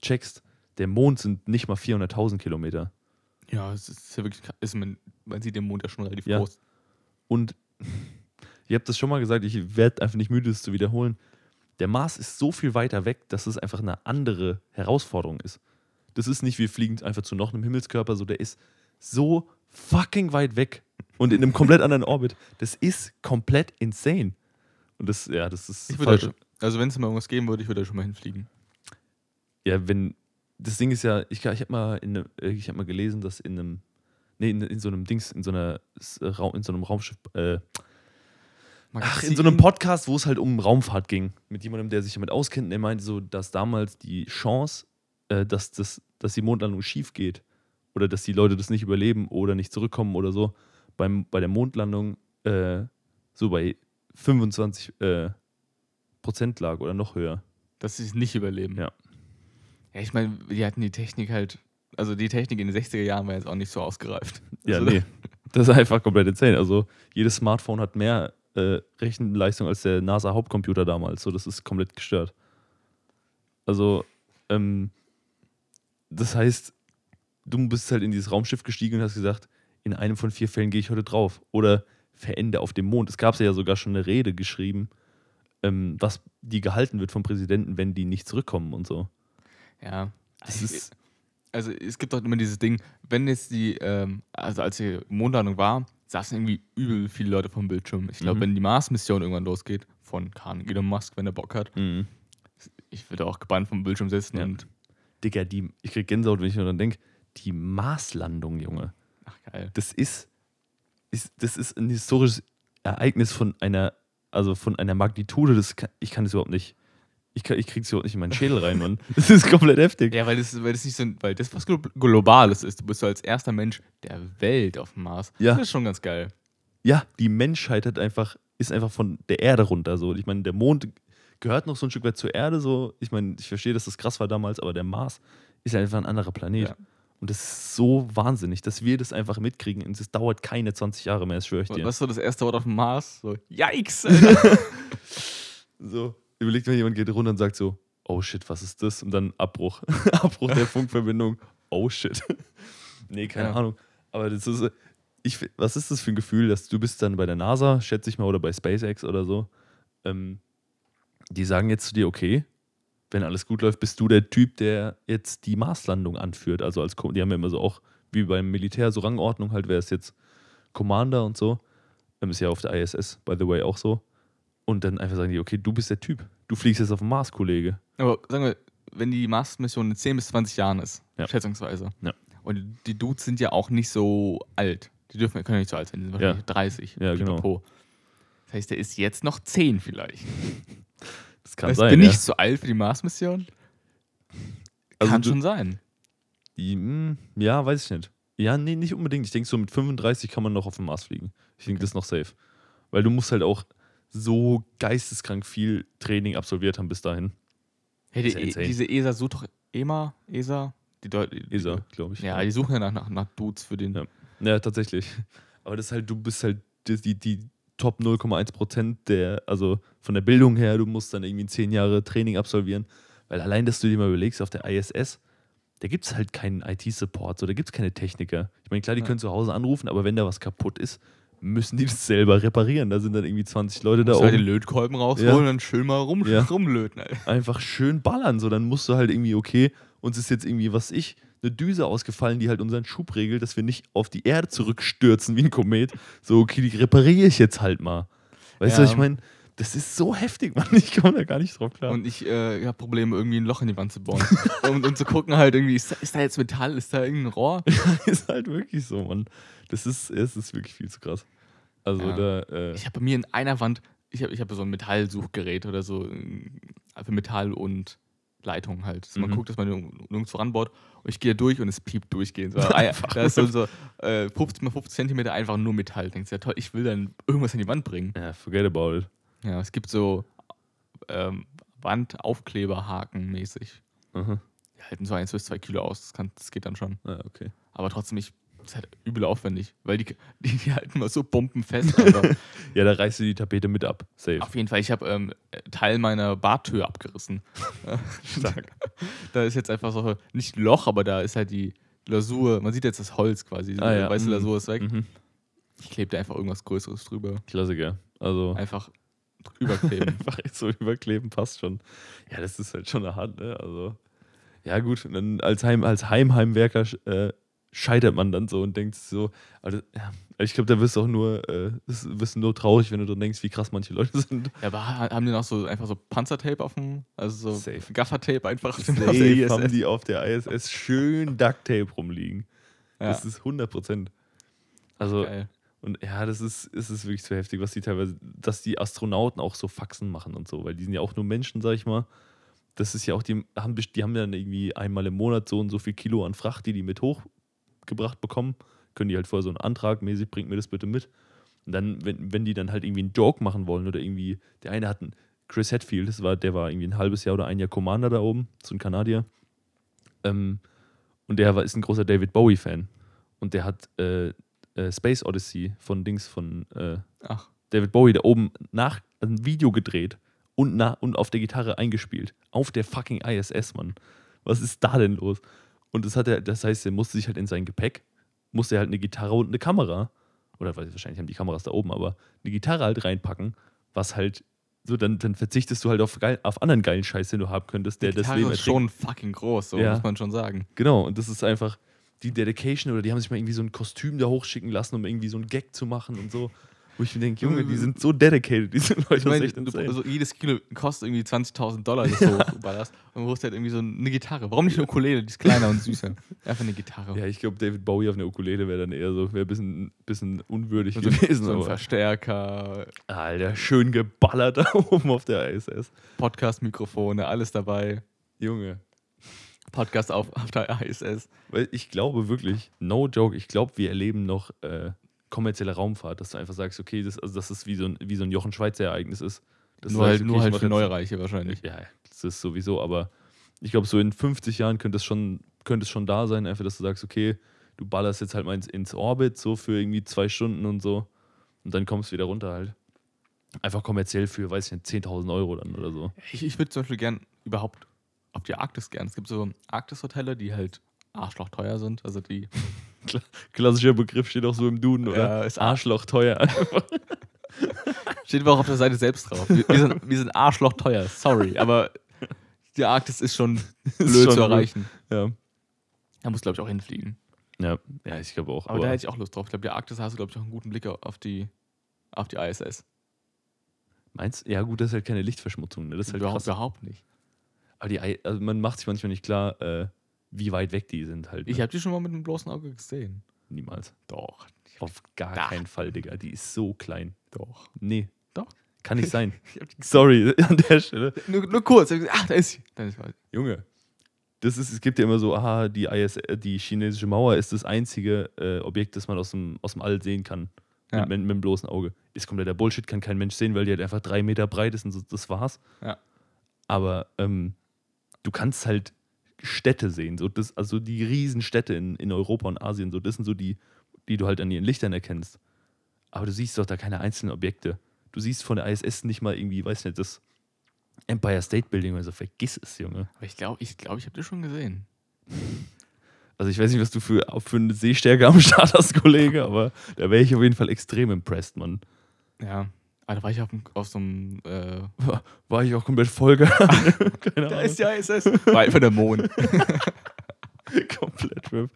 checkst, der Mond sind nicht mal 400.000 Kilometer. Ja, es ist ja wirklich, ist man, man sieht den Mond ja schon relativ Ja. groß. Und (laughs) ihr habt das schon mal gesagt, ich werde einfach nicht müde, es zu wiederholen. Der Mars ist so viel weiter weg, dass es einfach eine andere Herausforderung ist. Das ist nicht, wir fliegen einfach zu noch einem Himmelskörper, so der ist so fucking weit weg und in einem komplett anderen Orbit. Das ist komplett insane. Und das, ja, das ist Ich würde da, also wenn es mal irgendwas geben würde, ich würde da schon mal hinfliegen. Ja, wenn, das Ding ist ja, ich, ich habe mal, in ne, äh, ich hab mal gelesen, dass in einem, nee, in, in so einem Dings, in so, einer, äh, in so einem Raumschiff, äh, ach, in so einem Podcast, wo es halt um Raumfahrt ging, mit jemandem, der sich damit auskennt, der meinte so, dass damals die Chance, äh, dass, das, dass die Mondlandung schief geht oder dass die Leute das nicht überleben oder nicht zurückkommen oder so, beim, bei der Mondlandung äh, so bei 25 äh, Prozent lag oder noch höher. Dass sie es nicht überleben. Ja. Ja, ich meine, die hatten die Technik halt, also die Technik in den 60er Jahren war jetzt auch nicht so ausgereift. Ja, also, nee. Das ist einfach komplett insane. Also jedes Smartphone hat mehr äh, Rechenleistung als der NASA-Hauptcomputer damals. So, das ist komplett gestört. Also, ähm, das heißt, du bist halt in dieses Raumschiff gestiegen und hast gesagt, in einem von vier Fällen gehe ich heute drauf. Oder verende auf dem Mond. Es gab ja sogar schon eine Rede geschrieben, ähm, was die gehalten wird vom Präsidenten, wenn die nicht zurückkommen und so. Ja. Das ist, Also es gibt doch immer dieses Ding, wenn jetzt die, ähm, also als die Mondlandung war, saßen irgendwie übel viele Leute vom Bildschirm. Ich glaube, Mhm. wenn die Mars-Mission irgendwann losgeht, von Kahn, Elon Musk, wenn er Bock hat, mh. ich würde auch gebannt vom Bildschirm sitzen Ja. und, Digga, die, ich krieg Gänsehaut, wenn ich nur dran denke, die Marslandung, Junge. ach geil. das ist, ist, das ist ein historisches Ereignis von einer, also von einer Magnitude, das kann, ich kann das überhaupt nicht. Ich, kann, ich krieg's überhaupt nicht in meinen Schädel rein, Mann. (laughs) Das ist komplett heftig. Ja, weil das, weil das nicht so, ein- weil das was Glo Globales ist. Du bist so als erster Mensch der Welt auf dem Mars. Ja. Das ist schon ganz geil. Ja, die Menschheit hat einfach, ist einfach von der Erde runter. So. Ich meine, der Mond gehört noch so ein Stück weit zur Erde. So. Ich meine, ich verstehe, dass das krass war damals, aber der Mars ist einfach ein anderer Planet. Ja. Und das ist so wahnsinnig, dass wir das einfach mitkriegen. Und es dauert keine 20 Jahre mehr, das schwöre ich dir. Was ist so das erste Wort auf dem Mars? So, yikes! (laughs) (laughs) So, überlegt mal, jemand geht runter und sagt so, oh shit, was ist das? Und dann Abbruch. (laughs) Abbruch der Funkverbindung. Oh shit. (laughs) nee, keine Ja. Ahnung. Aber das ist, ich, was ist das für ein Gefühl, dass du bist dann bei der NASA, schätze ich mal, oder bei SpaceX oder so. Ähm, die sagen jetzt zu dir, okay, wenn alles gut läuft, bist du der Typ, der jetzt die Marslandung anführt. Also als, die haben ja immer so auch, wie beim Militär, so Rangordnung halt, wer ist jetzt Commander und so. Ähm, ist ja auf der ISS, by the way, auch so. Und dann einfach sagen die, okay, du bist der Typ. Du fliegst jetzt auf den Mars, Kollege. Aber sagen wir, wenn die Mars-Mission in 10 bis 20 Jahren ist, Ja. schätzungsweise. Ja. Und die Dudes sind ja auch nicht so alt. Die dürfen, können ja nicht so alt sein, die sind wahrscheinlich 30. Ja, genau. pipapo. Das heißt, der ist jetzt noch 10 vielleicht. (laughs) Das kann Weißt, sein. bin ja. ich zu alt für die Mars-Mission? Also Kann du- schon sein. Hm, ja, weiß ich nicht. Ja, nee, nicht unbedingt. Ich denke, so mit 35 kann man noch auf den Mars fliegen. Ich denke, das ist noch safe. Weil du musst halt auch so geisteskrank viel Training absolviert haben bis dahin. Hey, Ist ja die, insane. diese ESA sucht doch EMA, ESA? Die Deu die, ESA, glaube ich. Ja, die suchen ja nach, nach, nach Dudes für den. Ja. Ja, tatsächlich. (laughs) Aber das ist halt, du bist halt die, die, die Top 0,1 Prozent der, also von der Bildung her, du musst dann irgendwie zehn Jahre Training absolvieren. Weil allein, dass du dir mal überlegst, auf der ISS, da gibt es halt keinen IT-Support, so, da gibt es keine Techniker. Ich meine, klar, die Ja. können zu Hause anrufen, aber wenn da was kaputt ist, müssen die das selber reparieren. Da sind dann irgendwie 20 Leute da Da halt den oben. Lötkolben rausholen Ja. und dann schön mal rum, Ja. rumlöten. Alter. Einfach schön ballern. So, dann musst du halt irgendwie, okay, uns ist jetzt irgendwie, was ich, eine Düse ausgefallen, die halt unseren Schub regelt, dass wir nicht auf die Erde zurückstürzen wie ein Komet. So, okay, die repariere ich jetzt halt mal. Weißt du, Ja. was ich meine? Das ist so heftig, (laughs) Mann. Ich komme da gar nicht drauf klar. Und ich äh, habe Probleme, irgendwie ein Loch in die Wand zu bauen. (laughs) und, und zu gucken halt irgendwie, ist da, ist da jetzt Metall, ist da irgendein Rohr? (laughs) ist halt wirklich so, Mann. Das ist, es ist wirklich viel zu krass. Also Ja. da, äh, Ich habe bei mir in einer Wand, ich habe ich hab so ein Metallsuchgerät oder so äh, für Metall und Leitung halt. Dass man Mhm. guckt, dass man nirg- nirgendwo ranbaut. Und ich gehe durch und es piept durchgehend. So, da ist so, so äh, 50 mal 50 Zentimeter einfach nur Metall. Denkst ja toll, ich will dann irgendwas an die Wand bringen. ja, forget about it. Ja, es gibt so ähm, Wandaufkleberhaken mäßig. Aha. Die halten so 1 bis 2 Kilo aus. Das, kann, das geht dann schon. Ah, okay. Aber trotzdem, ich, ist halt übel aufwendig, weil die, die, die halten mal so bombenfest. (laughs) Ja, da reißt du die Tapete mit ab. Safe. Auf jeden Fall, ich habe ähm, Teil meiner Bartür abgerissen. (laughs) Stark. (laughs) da ist jetzt einfach so, nicht Loch, aber da ist halt die Lasur, man sieht jetzt das Holz quasi, die Ah, ja. weiße Mhm. Lasur ist weg. Mhm. Ich klebe da einfach irgendwas Größeres drüber. Klassiker. Also Einfach drüber kleben. (laughs) einfach so überkleben passt schon. Ja, das ist halt schon eine Hand, ne? Also, ja, gut. Und dann als, Heim, als Heimheimwerker äh, scheitert man dann so und denkt so, also, ja, ich glaube, da wirst du auch nur, äh, wirst nur traurig, wenn du dran denkst, wie krass manche Leute (laughs) sind. ja, aber ha- haben die noch so einfach so Panzertape auf dem, also so. Gaffertape einfach auf (laughs) dem Safe haben die auf der ISS schön Ducktape rumliegen. ja. Das ist 100 Prozent. Also, Geil. Und ja, das ist, es ist wirklich zu heftig, was die teilweise, dass die Astronauten auch so Faxen machen und so, weil die sind ja auch nur Menschen, sag ich mal. Das ist ja auch, die haben, die haben dann irgendwie einmal im Monat so und so viel Kilo an Fracht, die die mit hochgebracht bekommen. Können die halt vorher so einen Antrag mäßig, bringt mir das bitte mit. Und Und dann, wenn, wenn die dann halt irgendwie einen Joke machen wollen oder irgendwie, der eine hat einen, Chris Hetfield, das war, der war irgendwie ein halbes Jahr oder ein Jahr Commander da oben, so ein Kanadier. Ähm, und der war, ist ein großer David Bowie-Fan. Und der hat äh, äh, Space Odyssey von Dings von äh, David Bowie da oben nach ein Video gedreht und, na, und auf der Gitarre eingespielt. Auf der fucking ISS, Mann. Was ist da denn los? Und das hat er, das heißt, er musste sich halt in sein Gepäck, musste er halt eine Gitarre und eine Kamera, oder weiß ich, wahrscheinlich haben die Kameras da oben, aber eine Gitarre halt reinpacken, was halt so, dann, dann verzichtest du halt auf, geil, auf anderen geilen Scheiß, den du haben könntest, der die das Leben ist schon fucking groß, so Ja. muss man schon sagen. Genau, und das ist einfach die Dedication oder die haben sich mal irgendwie so ein Kostüm da hochschicken lassen, um irgendwie so einen Gag zu machen und so. Wo ich mir denke, Junge, die sind so dedicated, diese Leute. Ich echt du, also jedes Kilo kostet irgendwie 20.000 Dollar, das (laughs) so ballerst. Und du brauchst halt irgendwie so eine Gitarre. Warum nicht eine Ukulele? Die ist kleiner und süßer. Einfach eine Gitarre. ja, ich glaube, David Bowie auf einer Ukulele wäre dann eher so, wäre ein bisschen, bisschen unwürdig so, gewesen. so ein aber, Verstärker, Alter, schön geballert da (laughs) oben auf der ISS. Podcast-Mikrofone, alles dabei. Junge. Podcast auf, auf der ISS. Weil ich glaube wirklich, no joke, ich glaube, wir erleben noch äh, kommerzielle Raumfahrt, dass du einfach sagst, okay, das, also dass es wie so ein, wie so ein Jochen Schweizer Ereignis ist. Dass du Nur halt, nur okay, ich halt für jetzt- Neureiche wahrscheinlich. Ja, das ist sowieso, aber ich glaube, so in 50 Jahren könnte es schon, könnte es schon da sein, einfach, dass du sagst, okay, du ballerst jetzt halt mal ins, ins Orbit, so für irgendwie zwei Stunden und so. Und dann kommst du wieder runter halt. Einfach kommerziell für, weiß ich nicht, 10.000 Euro dann oder so. Ich, ich würde zum Beispiel gern überhaupt auf die Arktis gern. Es gibt so Arktis-Hotelle, die halt arschlochteuer sind. Also die (laughs) Klassischer Begriff steht auch so im Duden, oder? Ja, ist Arschloch teuer. (laughs) steht aber auch auf der Seite selbst drauf. Wir, wir, sind, wir sind arschlochteuer, sorry. Aber die Arktis ist schon (laughs) blöd schon zu blöd. erreichen. ja. Da muss, glaube ich, auch hinfliegen. ja. Ja, ich glaube auch. Aber, da hätte ich auch Lust drauf. Ich glaube, die Arktis hast du, glaube ich, auch einen guten Blick auf die, auf die ISS. meinst Ja, gut, das ist halt keine Lichtverschmutzung, ne? Das ist halt überhaupt, krass. überhaupt nicht. Aber die, also man macht sich manchmal nicht klar, äh, wie weit weg die sind halt. Ne? Ich habe die schon mal mit dem bloßen Auge gesehen. Niemals. Doch. Auf gar Doch. keinen Fall, Digga. Die ist so klein. Doch. Nee. Doch. Kann nicht (laughs) sein. Sorry, (laughs) an der Stelle. nur, nur kurz. Ach, da ist sie. Dann ist sie. Junge. Das ist, es gibt ja immer so, aha, die, IS, äh, die chinesische Mauer ist das einzige äh, Objekt, das man aus dem, aus dem All sehen kann. Ja. Mit, mit, mit dem bloßen Auge. Ist kompletter Bullshit, kann kein Mensch sehen, weil die halt einfach drei Meter breit ist und so, das war's. Ja. Aber ähm, du kannst halt Städte sehen. So das, also die Riesenstädte in, in Europa und Asien, so, das sind so die, die du halt an ihren Lichtern erkennst. Aber du siehst doch da keine einzelnen Objekte. Du siehst von der ISS nicht mal irgendwie, weiß nicht, das Empire State Building oder so. Vergiss es, Junge. Aber ich glaube, ich, glaub, ich habe die schon gesehen. (laughs) Also ich weiß nicht, was du für, für eine Sehstärke am Start hast, Kollege, aber da wäre ich auf jeden Fall extrem impressed, Mann. Ja. Da war ich auf, auf so einem. Äh, (laughs) War, war ich auch komplett vollgegangen. (laughs) Keine Ahnung. die ISS. War einfach der Mond. (laughs) komplett RIP.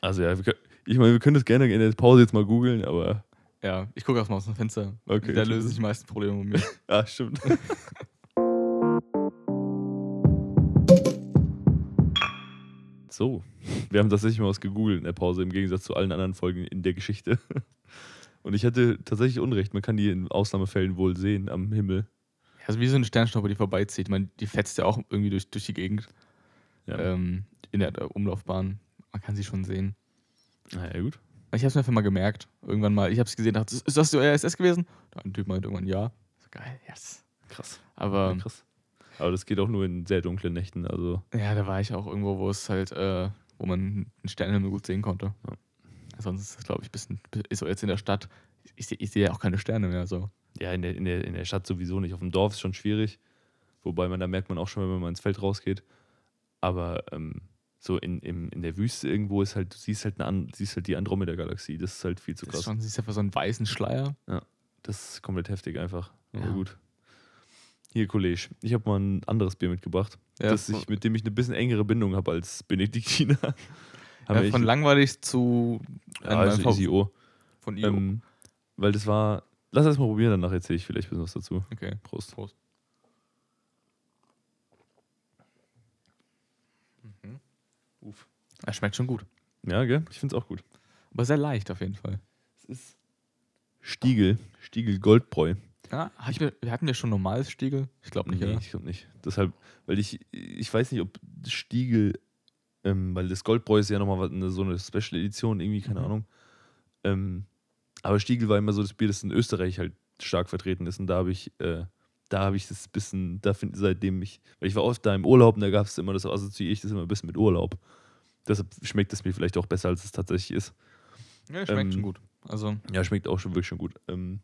Also ja, können, ich meine, wir können das gerne in der Pause jetzt mal googeln, aber Ja, ich gucke erstmal aus dem Fenster. Okay, Da lösen sich die meisten Probleme bei mir. ah, stimmt. So, wir haben tatsächlich mal was gegoogelt in der Pause, im Gegensatz zu allen anderen Folgen in der Geschichte. Und ich hatte tatsächlich Unrecht, man kann die in Ausnahmefällen wohl sehen am Himmel. Also wie so eine Sternschnuppe, die vorbeizieht. Ich meine, die fetzt ja auch irgendwie durch, durch die Gegend Ja. ähm, in der, der Umlaufbahn. Man kann sie schon sehen. Naja, gut. Ich habe es mir einfach mal gemerkt. Irgendwann mal, ich habe es gesehen, dachte, ist das die ISS gewesen? Ein Typ meinte irgendwann ja. So, geil, yes. Krass. Aber Ja, krass. Aber das geht auch nur in sehr dunklen Nächten. Also, ja, da war ich auch irgendwo, wo es halt, äh, wo man einen Sternenhimmel gut sehen konnte. Ja. Sonst ist es, glaube ich, ein bisschen, ist jetzt in der Stadt. Ich, ich sehe ja auch keine Sterne mehr. So. ja, in der, in, der, in der Stadt sowieso nicht. Auf dem Dorf ist schon schwierig. Wobei man, da merkt man auch schon, wenn man ins Feld rausgeht. Aber ähm, so in, im, in der Wüste irgendwo ist halt, du siehst halt, eine, siehst halt die Andromeda-Galaxie. Das ist halt viel zu Das ist krass. schon, siehst einfach so einen weißen Schleier. Das ist komplett heftig einfach. Aber Ja. gut. Hier, Kollege, ich habe mal ein anderes Bier mitgebracht, Ja, das ich, mit dem ich eine bisschen engere Bindung habe als Benediktiner. Ja, wir von langweilig zu ja, also easy O. von ihr. Ähm, weil das war. Lass erst mal probieren, danach erzähle ich vielleicht ein bisschen was dazu. okay. Prost. Prost. Mhm. Uff. Er schmeckt schon gut. Ja, gell? Ich finde es auch gut. Aber sehr leicht auf jeden Fall. Es ist Stiegel. Stiegel Goldbräu. Ja, hatten wir, wir hatten ja schon normales Stiegel. Ich glaube nicht, nee, oder? ich glaube nicht. Deshalb, weil ich, ich weiß nicht, ob Stiegel, ähm, weil das Goldbräu ist ja nochmal eine, so eine Special Edition, irgendwie, keine Mhm. Ahnung. Ähm, Aber Stiegel war immer so das Bier, das in Österreich halt stark vertreten ist. Und da habe ich, äh, da habe ich das bisschen, da finde seitdem ich, weil ich war oft da im Urlaub und da gab es immer, das assoziiere ich das immer ein bisschen mit Urlaub. Deshalb schmeckt es mir vielleicht auch besser, als es tatsächlich ist. Ja, schmeckt Ähm, schon gut. Also, Ja, schmeckt auch schon wirklich schon gut. Ähm,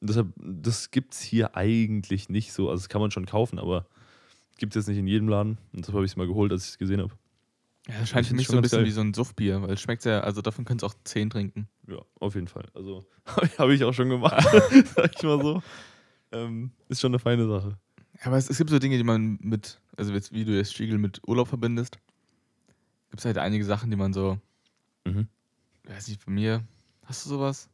deshalb, das gibt es hier eigentlich nicht so. Also, das kann man schon kaufen, aber gibt es jetzt nicht in jedem Laden. Und deshalb habe ich es mal geholt, als ich es gesehen habe. Ja, das scheint für mich so ein bisschen geil. wie so ein Suffbier, weil es schmeckt sehr, also davon könntest du auch 10 trinken. Ja, auf jeden Fall. Also, (laughs) habe ich auch schon gemacht, (laughs) sag ich mal so. Ähm, ist schon eine feine Sache. Ja, aber es, es gibt so Dinge, die man mit, also jetzt, wie du jetzt Stiegel mit Urlaub verbindest, gibt es halt einige Sachen, die man so, Mhm. weiß nicht, bei mir, hast du sowas?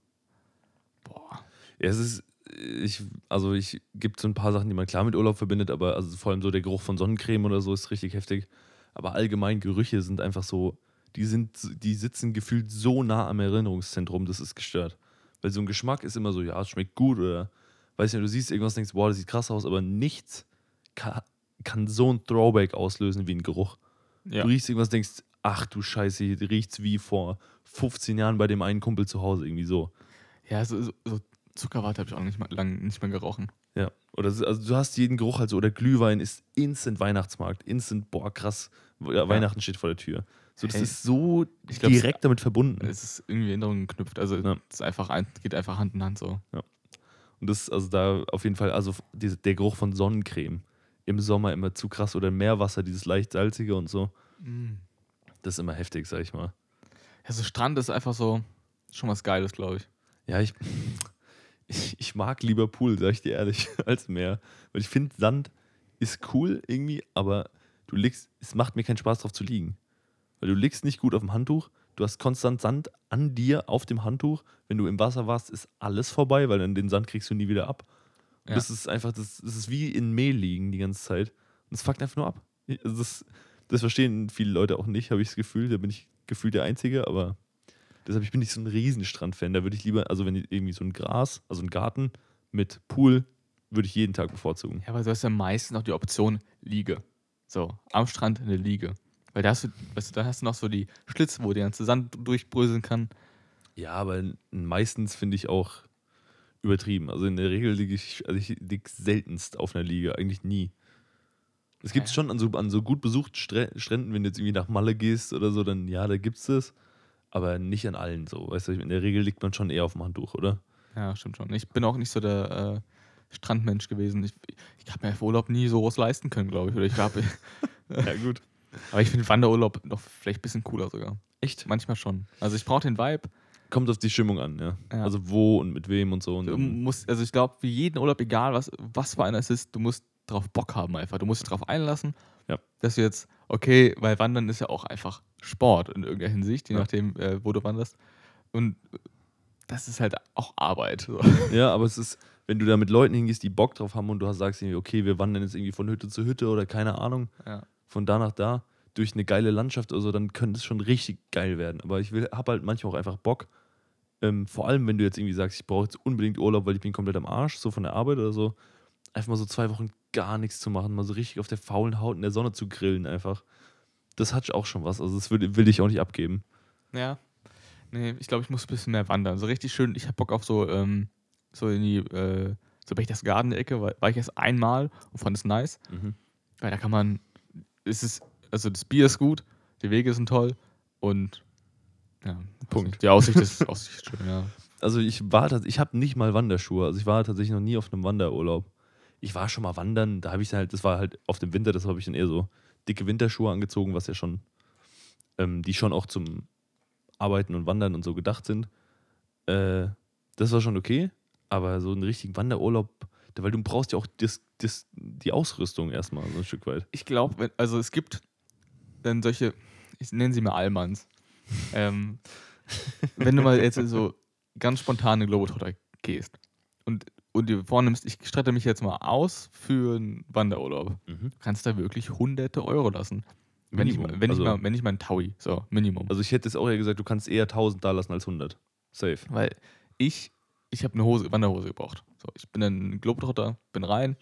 Boah. Ja, es ist, ich, also ich gibt so ein paar Sachen, die man klar mit Urlaub verbindet, aber also vor allem so der Geruch von Sonnencreme oder so ist richtig heftig. Aber allgemein Gerüche sind einfach so, die sind, die sitzen gefühlt so nah am Erinnerungszentrum, das ist gestört. Weil so ein Geschmack ist immer so, ja, es schmeckt gut oder weiß nicht, du siehst irgendwas und denkst, boah, das sieht krass aus, aber nichts kann, kann so ein Throwback auslösen wie ein Geruch. Ja. Du riechst irgendwas und denkst, ach du Scheiße, hier riecht's wie vor 15 Jahren bei dem einen Kumpel zu Hause, irgendwie so. Ja, so, so, so Zuckerwatte habe ich auch nicht mal, lang nicht mehr gerochen. Ja, oder so- also du hast jeden Geruch, also oder Glühwein ist instant Weihnachtsmarkt, instant, boah, krass, ja, Weihnachten steht vor der Tür. So, das Hey, ist so glaub, direkt damit verbunden. Es ist irgendwie Erinnerungen geknüpft. Also Ja. es ist einfach ein, geht einfach Hand in Hand so. Und das, also da auf jeden Fall, also diese, der Geruch von Sonnencreme im Sommer immer zu krass oder Meerwasser, dieses leicht salzige und so, das ist immer heftig, sag ich mal. Ja, so Strand ist einfach so schon was Geiles, glaube ich. Ja, ich, ich, mag lieber Pool, sag ich dir ehrlich, (laughs) als Meer. Weil ich finde, Sand ist cool irgendwie, aber du liegst, es macht mir keinen Spaß drauf zu liegen. Weil du liegst nicht gut auf dem Handtuch, du hast konstant Sand an dir auf dem Handtuch. Wenn du im Wasser warst, ist alles vorbei, weil dann den Sand kriegst du nie wieder ab. Ja. Das ist einfach, das, das ist wie in Mehl liegen die ganze Zeit. Und es fuckt einfach nur ab. Also das, das verstehen viele Leute auch nicht, habe ich das Gefühl. Da bin ich gefühlt der Einzige, aber deshalb ich bin nicht so ein Riesenstrand-Fan. Da würde ich lieber, also wenn irgendwie so ein Gras, also ein Garten mit Pool, würde ich jeden Tag bevorzugen. Ja, aber du hast ja meistens noch die Option Liege. So, am Strand eine Liege. Weil da hast du, weißt du, da hast du noch so die Schlitze, wo der ganze Sand durchbröseln kann. Ja, aber meistens finde ich auch übertrieben. Also in der Regel liege ich, also ich liege seltenst auf einer Liege, eigentlich nie. Es gibt es schon an so, an so gut besuchten Strä Stränden, wenn du jetzt irgendwie nach Malle gehst oder so, dann ja, da gibt es das. Aber nicht an allen so. Weißt du, in der Regel liegt man schon eher auf dem Handtuch, oder? Ja, stimmt schon. Ich bin auch nicht so der äh, Strandmensch gewesen. Ich, ich habe mir für Urlaub nie so was leisten können, glaube ich. Oder ich glaube, (laughs) Ja, gut. aber ich finde Wanderurlaub noch vielleicht ein bisschen cooler sogar. Echt? Manchmal schon. Also ich brauche den Vibe. Kommt auf die Stimmung an, ja. Ja. Also wo und mit wem und so. Und Du musst, also ich glaube, wie jeden Urlaub, egal was, was für einer es ist, du musst drauf Bock haben einfach. Du musst dich drauf einlassen, Ja. dass du jetzt, okay, weil Wandern ist ja auch einfach Sport in irgendeiner Hinsicht, je Ja. nachdem, äh, wo du wanderst. Und das ist halt auch Arbeit. So. (laughs) ja, aber es ist, wenn du da mit Leuten hingehst, die Bock drauf haben und du sagst irgendwie, okay, wir wandern jetzt irgendwie von Hütte zu Hütte oder keine Ahnung, Ja. von da nach da, durch eine geile Landschaft oder so, dann könnte es schon richtig geil werden. Aber ich will, habe halt manchmal auch einfach Bock. Ähm, vor allem, wenn du jetzt irgendwie sagst, ich brauche jetzt unbedingt Urlaub, weil ich bin komplett am Arsch, so von der Arbeit oder so, einfach mal so zwei Wochen gar nichts zu machen, mal so richtig auf der faulen Haut in der Sonne zu grillen einfach. Das hat auch schon was. Also das will, will ich auch nicht abgeben. Ja. Nee, ich glaube, ich muss ein bisschen mehr wandern. So richtig schön, ich habe Bock auf so, ähm, so in die, äh, so Berchtesgaden-Ecke, war, war ich erst einmal und fand es nice. Mhm. Weil da kann man, es ist, also das Bier ist gut, die Wege sind toll und ja, Punkt. Die Aussicht ist, (laughs) Aussicht ist schön, ja. Also ich war ich habe nicht mal Wanderschuhe. Also ich war tatsächlich noch nie auf einem Wanderurlaub. Ich war schon mal wandern, da habe ich dann halt, das war halt auf dem Winter, das habe ich dann eher so dicke Winterschuhe angezogen, was ja schon, ähm, die schon auch zum Arbeiten und Wandern und so gedacht sind. Äh, das war schon okay, aber so einen richtigen Wanderurlaub, weil du brauchst ja auch das, das, die Ausrüstung erstmal so ein Stück weit. Ich glaube, also es gibt dann solche, ich nenne sie mal Allmanns. ähm, (laughs) wenn du mal jetzt so ganz spontan in Globetrotter gehst und, und dir vornimmst, ich strette mich jetzt mal aus für einen Wanderurlaub, kannst da wirklich hunderte Euro lassen. Wenn, ich, wenn, also, ich mal, wenn ich mal einen Taui, so, Minimum. also ich hätte jetzt auch eher gesagt, du kannst eher 1000 da lassen als 100. Safe. Weil ich, ich habe eine Hose, Wanderhose gebraucht. So, ich bin dann Globetrotter, bin rein,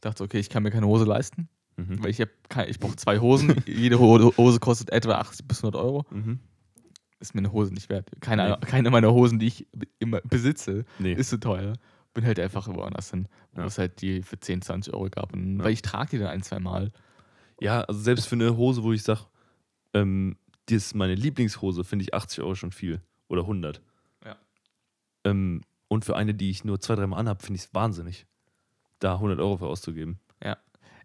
dachte, okay, ich kann mir keine Hose leisten, Mhm. weil ich, ich brauche zwei Hosen. (laughs) Jede Ho- Hose kostet etwa 80 bis 100 Euro. Mhm. ist mir eine Hose nicht wert. Keine, Nee. keine meiner Hosen, die ich immer besitze, Nee. ist so teuer. Bin halt einfach woanders hin, wo Ja. es halt die für 10, 20 Euro gab. Und Ja. Weil ich trage die dann ein, zwei Mal. Ja, also selbst für eine Hose, wo ich sage, ähm, die ist meine Lieblingshose, finde ich 80 Euro schon viel. Oder 100. Ja. Ähm, und für eine, die ich nur zwei, dreimal anhabe, finde ich es wahnsinnig, da 100 Euro für auszugeben.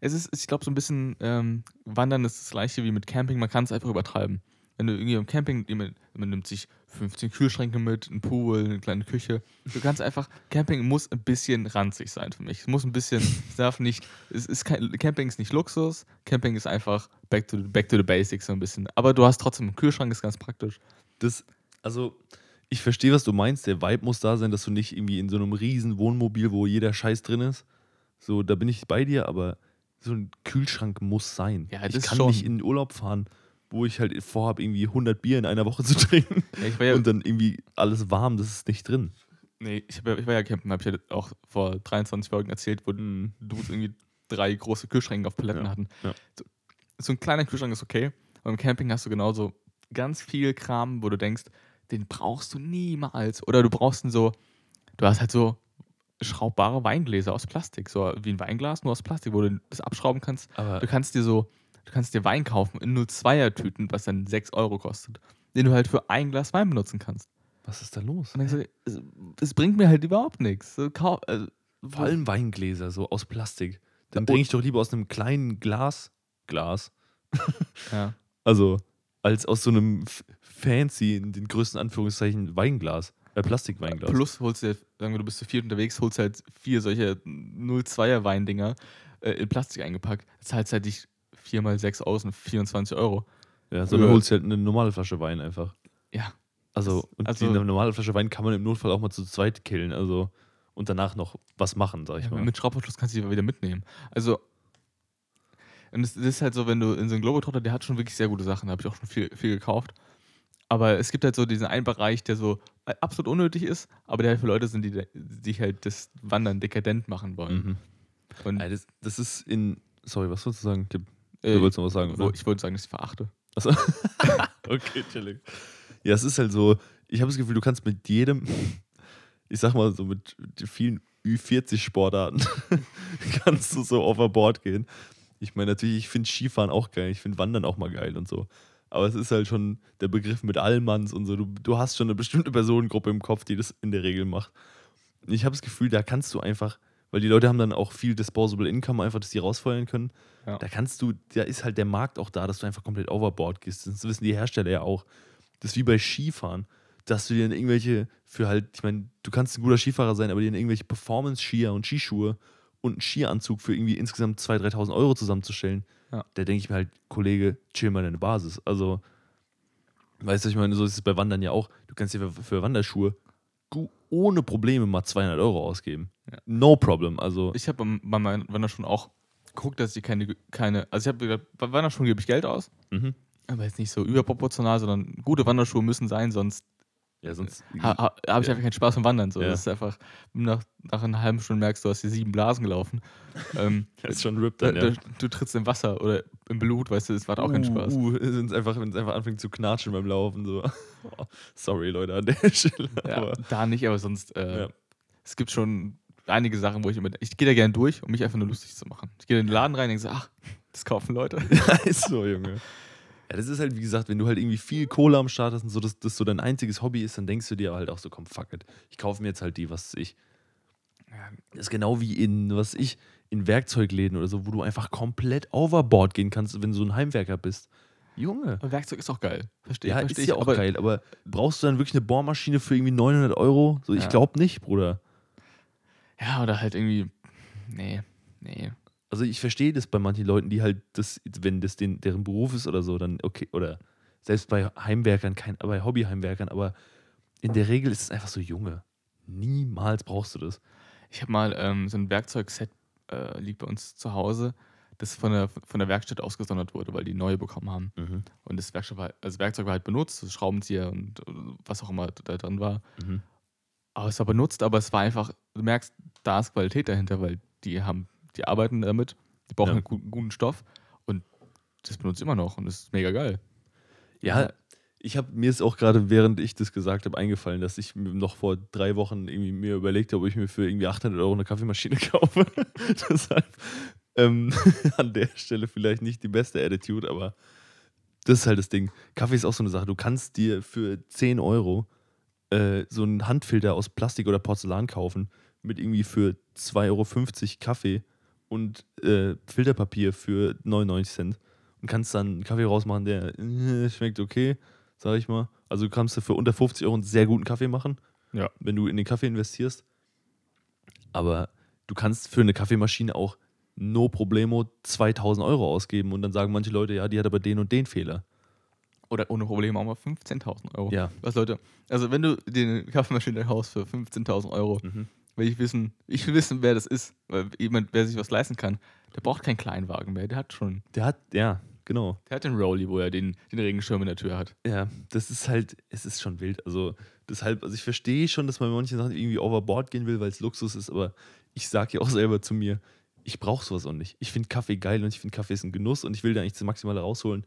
Es ist, ich glaube, so ein bisschen ähm, Wandern ist das gleiche wie mit Camping. Man kann es einfach übertreiben. Wenn du irgendwie im Camping, jemand, man nimmt sich 15 Kühlschränke mit, einen Pool, eine kleine Küche. Du kannst einfach, Camping muss ein bisschen ranzig sein für mich. Es muss ein bisschen, es darf nicht, es ist kein, Camping ist nicht Luxus, Camping ist einfach back to, the- back to the basics so ein bisschen. Aber du hast trotzdem einen Kühlschrank, ist ganz praktisch. Das, also, ich verstehe, was du meinst. Der Vibe muss da sein, dass du nicht irgendwie in so einem riesen Wohnmobil, wo jeder Scheiß drin ist. So, da bin ich bei dir, aber so ein Kühlschrank muss sein. Ja, ich kann schon. nicht in den Urlaub fahren, wo ich halt vorhabe, irgendwie 100 Bier in einer Woche zu (laughs) trinken Ja, ja, und dann irgendwie alles warm, das ist nicht drin. nee, ich, ja- ich war ja campen, habe ich ja auch vor 23 Folgen erzählt, wo Dudes irgendwie drei große Kühlschränke auf Paletten hatten. ja. So, so ein kleiner Kühlschrank ist okay. Aber im Camping hast du genauso ganz viel Kram, wo du denkst, den brauchst du niemals. Oder du brauchst einen so, du hast halt so schraubbare Weingläser aus Plastik, so wie ein Weinglas, nur aus Plastik, wo du das abschrauben kannst. Aber Du kannst dir so, du kannst dir Wein kaufen in 02er Tüten, was dann 6 Euro kostet, den du halt für ein Glas Wein benutzen kannst. was ist da los? Und dann es, es bringt mir halt überhaupt nichts. Also, Vor allem Weingläser, so aus Plastik. Dann trinke ich doch lieber aus einem kleinen Glas, Glas, (laughs) ja. also als aus so einem fancy, in den größten Anführungszeichen, Weinglas, äh, Plastikweinglas. Plus holst du, sagen wir, du bist zu viert unterwegs, holst halt vier solche 02er Weindinger äh, in Plastik eingepackt. Zahlst halt dich 4 mal 6 aus und 24 Euro. ja, sondern für- holst du halt eine normale Flasche Wein einfach. Ja. Also, und also- die normale Flasche Wein kann man im Notfall auch mal zu zweit killen, also und danach noch was machen, sag ich ja mal. mit Schraubverschluss kannst du die wieder mitnehmen. Also, und das ist halt so, wenn du in so einen Globetrotter, der hat schon wirklich sehr gute Sachen, da habe ich auch schon viel, viel gekauft. Aber es gibt halt so diesen einen Bereich, der so äh, absolut unnötig ist, aber der halt für Leute sind, die, die halt das Wandern dekadent machen wollen. Mhm. Und Ey, das, das ist in. Sorry, was wolltest du sagen? Äh, Du wolltest noch was sagen, oder? ich wollte sagen, dass ich verachte. Achso. (laughs) okay, chillig. Ja, es ist halt so, ich habe das Gefühl, du kannst mit jedem, ich sag mal so mit vielen Ü40-Sportarten, (laughs) kannst du so overboard gehen. Ich meine, natürlich, ich finde Skifahren auch geil, ich finde Wandern auch mal geil und so. Aber es ist halt schon der Begriff mit Allmanns und so. Du, du hast schon eine bestimmte Personengruppe im Kopf, die das in der Regel macht. Und ich habe das Gefühl, da kannst du einfach, weil die Leute haben dann auch viel Disposable Income, einfach, dass die rausfeuern können. Ja. Da kannst du, da ist halt der Markt auch da, dass du einfach komplett overboard gehst. Das wissen die Hersteller ja auch. Das ist wie bei Skifahren, dass du dir dann irgendwelche für halt, ich meine, du kannst ein guter Skifahrer sein, aber dir dann irgendwelche Performance-Skier und Skischuhe und einen Skianzug für irgendwie insgesamt 2.000, 3.000 Euro zusammenzustellen, Ja. da denke ich mir halt, Kollege, chill mal deine Basis. Also, weißt du, ich meine, so ist es bei Wandern ja auch. Du kannst dir für, für Wanderschuhe ohne Probleme mal 200 Euro ausgeben. Ja. No problem. Also, Ich habe bei meinen Wanderschuhen auch geguckt, dass ich keine, keine also ich habe gesagt, bei Wanderschuhen gebe ich Geld aus, mhm. aber jetzt nicht so überproportional, sondern gute Wanderschuhe müssen sein, sonst ja, sonst. ha, ha, habe ich Ja. einfach keinen Spaß beim Wandern. So. Ja. Das ist einfach, nach, nach einer halben Stunde merkst du, hast dir sieben Blasen gelaufen. (laughs) ähm, Das ist schon ripped da, dann, ja. du trittst im Wasser oder im Blut, weißt du, das war auch kein Spaß. Uh, wenn es einfach, einfach anfängt zu knatschen beim Laufen. So. (laughs) Oh, sorry, Leute, an der (laughs) Stelle. Da nicht, aber sonst, äh, es gibt schon einige Sachen, wo ich immer, ich gehe da gerne durch, um mich einfach nur lustig zu machen. Ich gehe in den Laden rein und denke so, ach, das kaufen Leute. (laughs) ist so, Junge. Ja, das ist halt, wie gesagt, wenn du halt irgendwie viel Kohle am Start hast und so, dass das so dein einziges Hobby ist, dann denkst du dir halt auch so, komm, fuck it. Ich kaufe mir jetzt halt die, was ich. Das ist genau wie in, was ich, in Werkzeugläden oder so, wo du einfach komplett overboard gehen kannst, wenn du so ein Heimwerker bist. Junge. Aber Werkzeug ist auch geil. Verstehe Ja, versteh ist ich. ja auch aber, geil, aber brauchst du dann wirklich eine Bohrmaschine für irgendwie 900 Euro? So, ich Ja. glaube nicht, Bruder. Ja, oder halt irgendwie, nee, nee. Also ich verstehe das bei manchen Leuten, die halt das, wenn das den, deren Beruf ist oder so, dann okay, oder selbst bei Heimwerkern, kein, bei Hobbyheimwerkern, aber in der Regel ist es einfach so, Junge, niemals brauchst du das. Ich habe mal ähm, so ein Werkzeugset äh, liegt bei uns zu Hause, das von der, von der Werkstatt ausgesondert wurde, weil die neue bekommen haben. Und das Werkzeug war, also Werkzeug war halt benutzt, das Schraubenzieher und äh, was auch immer da drin war. Mhm. Aber es war benutzt, aber es war einfach, du merkst, da ist Qualität dahinter, weil die haben, die arbeiten damit, die brauchen Ja. einen guten, guten Stoff und das benutzt immer noch und das ist mega geil. Ja, Ich habe mir ist auch gerade, während ich das gesagt habe, eingefallen, dass ich mir noch vor drei Wochen irgendwie mir überlegt habe, ob ich mir für irgendwie 800 Euro eine Kaffeemaschine (laughs) kaufe. Deshalb ähm, (laughs) an der Stelle vielleicht nicht die beste Attitude, aber das ist halt das Ding. Kaffee ist auch so eine Sache. Du kannst dir für 10 Euro äh, so einen Handfilter aus Plastik oder Porzellan kaufen mit irgendwie für 2,50 Euro Kaffee und äh, Filterpapier für 99 Cent und kannst dann einen Kaffee rausmachen, der äh, schmeckt okay, sag ich mal. Also du kannst du für unter 50 Euro einen sehr guten Kaffee machen, Ja. wenn du in den Kaffee investierst. Aber du kannst für eine Kaffeemaschine auch no problemo 2000 Euro ausgeben und dann sagen manche Leute, ja, die hat aber den und den Fehler. Oder ohne Probleme auch mal 15.000 Euro. Ja. Was Leute, also wenn du eine Kaffeemaschine kaufst für 15.000 Euro, Mhm. will ich wissen, ich will wissen, wer das ist, weil jemand, wer sich was leisten kann, der braucht keinen Kleinwagen mehr, der hat schon, Der hat, ja, genau. der hat den Rolli, wo er den, den Regenschirm in der Tür hat. Ja, das ist halt, es ist schon wild. Also deshalb, also ich verstehe schon, dass man bei manchen Sachen irgendwie overboard gehen will, weil es Luxus ist, aber ich sage ja auch selber zu mir, ich brauche sowas auch nicht. Ich finde Kaffee geil und ich finde Kaffee ist ein Genuss und ich will da eigentlich das Maximale rausholen.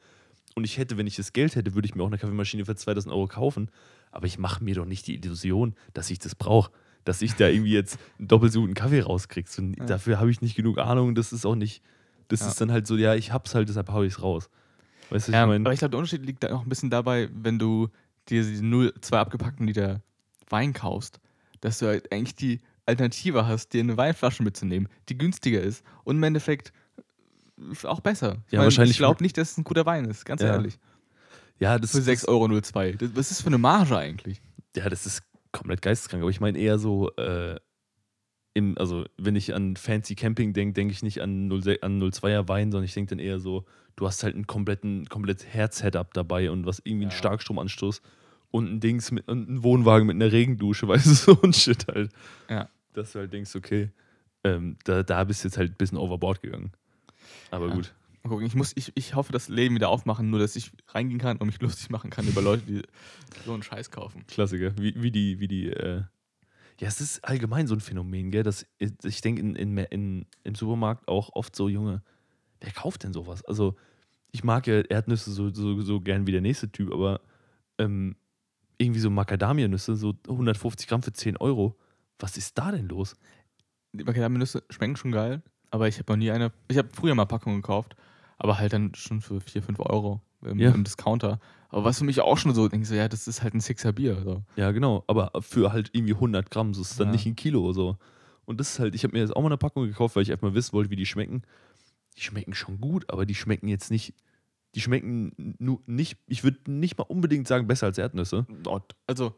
Und ich hätte, wenn ich das Geld hätte, würde ich mir auch eine Kaffeemaschine für 2000 Euro kaufen. Aber ich mache mir doch nicht die Illusion, dass ich das brauche. Dass ich da irgendwie jetzt einen doppelt so guten Kaffee rauskriege. So, Ja. Dafür habe ich nicht genug Ahnung. Das ist auch nicht, das Ja. ist dann halt so, ja, ich hab's halt, deshalb hau ich es raus. Weißt du, was Ja, ich meine? aber ich glaube, der Unterschied liegt da auch ein bisschen dabei, wenn du dir diese 0,2 abgepackten Liter Wein kaufst, dass du halt eigentlich die Alternative hast, dir eine Weinflasche mitzunehmen, die günstiger ist und im Endeffekt auch besser. Ja, Weil wahrscheinlich- Ich glaube nicht, dass es ein guter Wein ist, ganz Ja. ehrlich. Ja, das Für 6,02 Euro. Das- Was ist für eine Marge eigentlich? Ja, das ist komplett geisteskrank. Aber ich meine eher so, äh, im, also wenn ich an Fancy Camping denke, denke ich nicht an, 06, an 02er Wein, sondern ich denke dann eher so, du hast halt einen kompletten, komplett Herz-Setup dabei und was irgendwie einen Ja. Starkstromanstoß und ein Dings mit und einen Wohnwagen mit einer Regendusche, (laughs) weißt du, so ein Shit halt. Ja. Dass du halt denkst, okay, ähm, da, da bist du jetzt halt ein bisschen overboard gegangen. Aber Ja. gut. Mal gucken, ich, muss, ich, ich hoffe, das Leben wieder aufmachen, nur dass ich reingehen kann und mich lustig machen kann über Leute, die so einen Scheiß kaufen. Klassiker. Wie, wie die, wie die, äh ja, es ist allgemein so ein Phänomen, gell? Dass, ich denke, in, in, in, im Supermarkt auch oft so, Junge, wer kauft denn sowas? Also, ich mag ja Erdnüsse so, so, so gern wie der nächste Typ, aber ähm, irgendwie so Macadamia-Nüsse, so 150 Gramm für 10 Euro. Was ist da denn los? Die Macadamia-Nüsse schmecken schon geil, aber ich habe noch nie eine. Ich habe früher mal Packungen gekauft, aber halt dann schon für 4, 5 Euro im, Ja. im Discounter. Aber was für mich auch schon so, denke ich so, ja, das ist halt ein Sixer Bier. So. Ja, genau, aber für halt irgendwie 100 Gramm, so ist es dann Ja. nicht ein Kilo oder so. Und das ist halt, ich habe mir jetzt auch mal eine Packung gekauft, weil ich einfach mal wissen wollte, wie die schmecken. Die schmecken schon gut, aber die schmecken jetzt nicht, die schmecken nur nicht, ich würde nicht mal unbedingt sagen, besser als Erdnüsse. Also,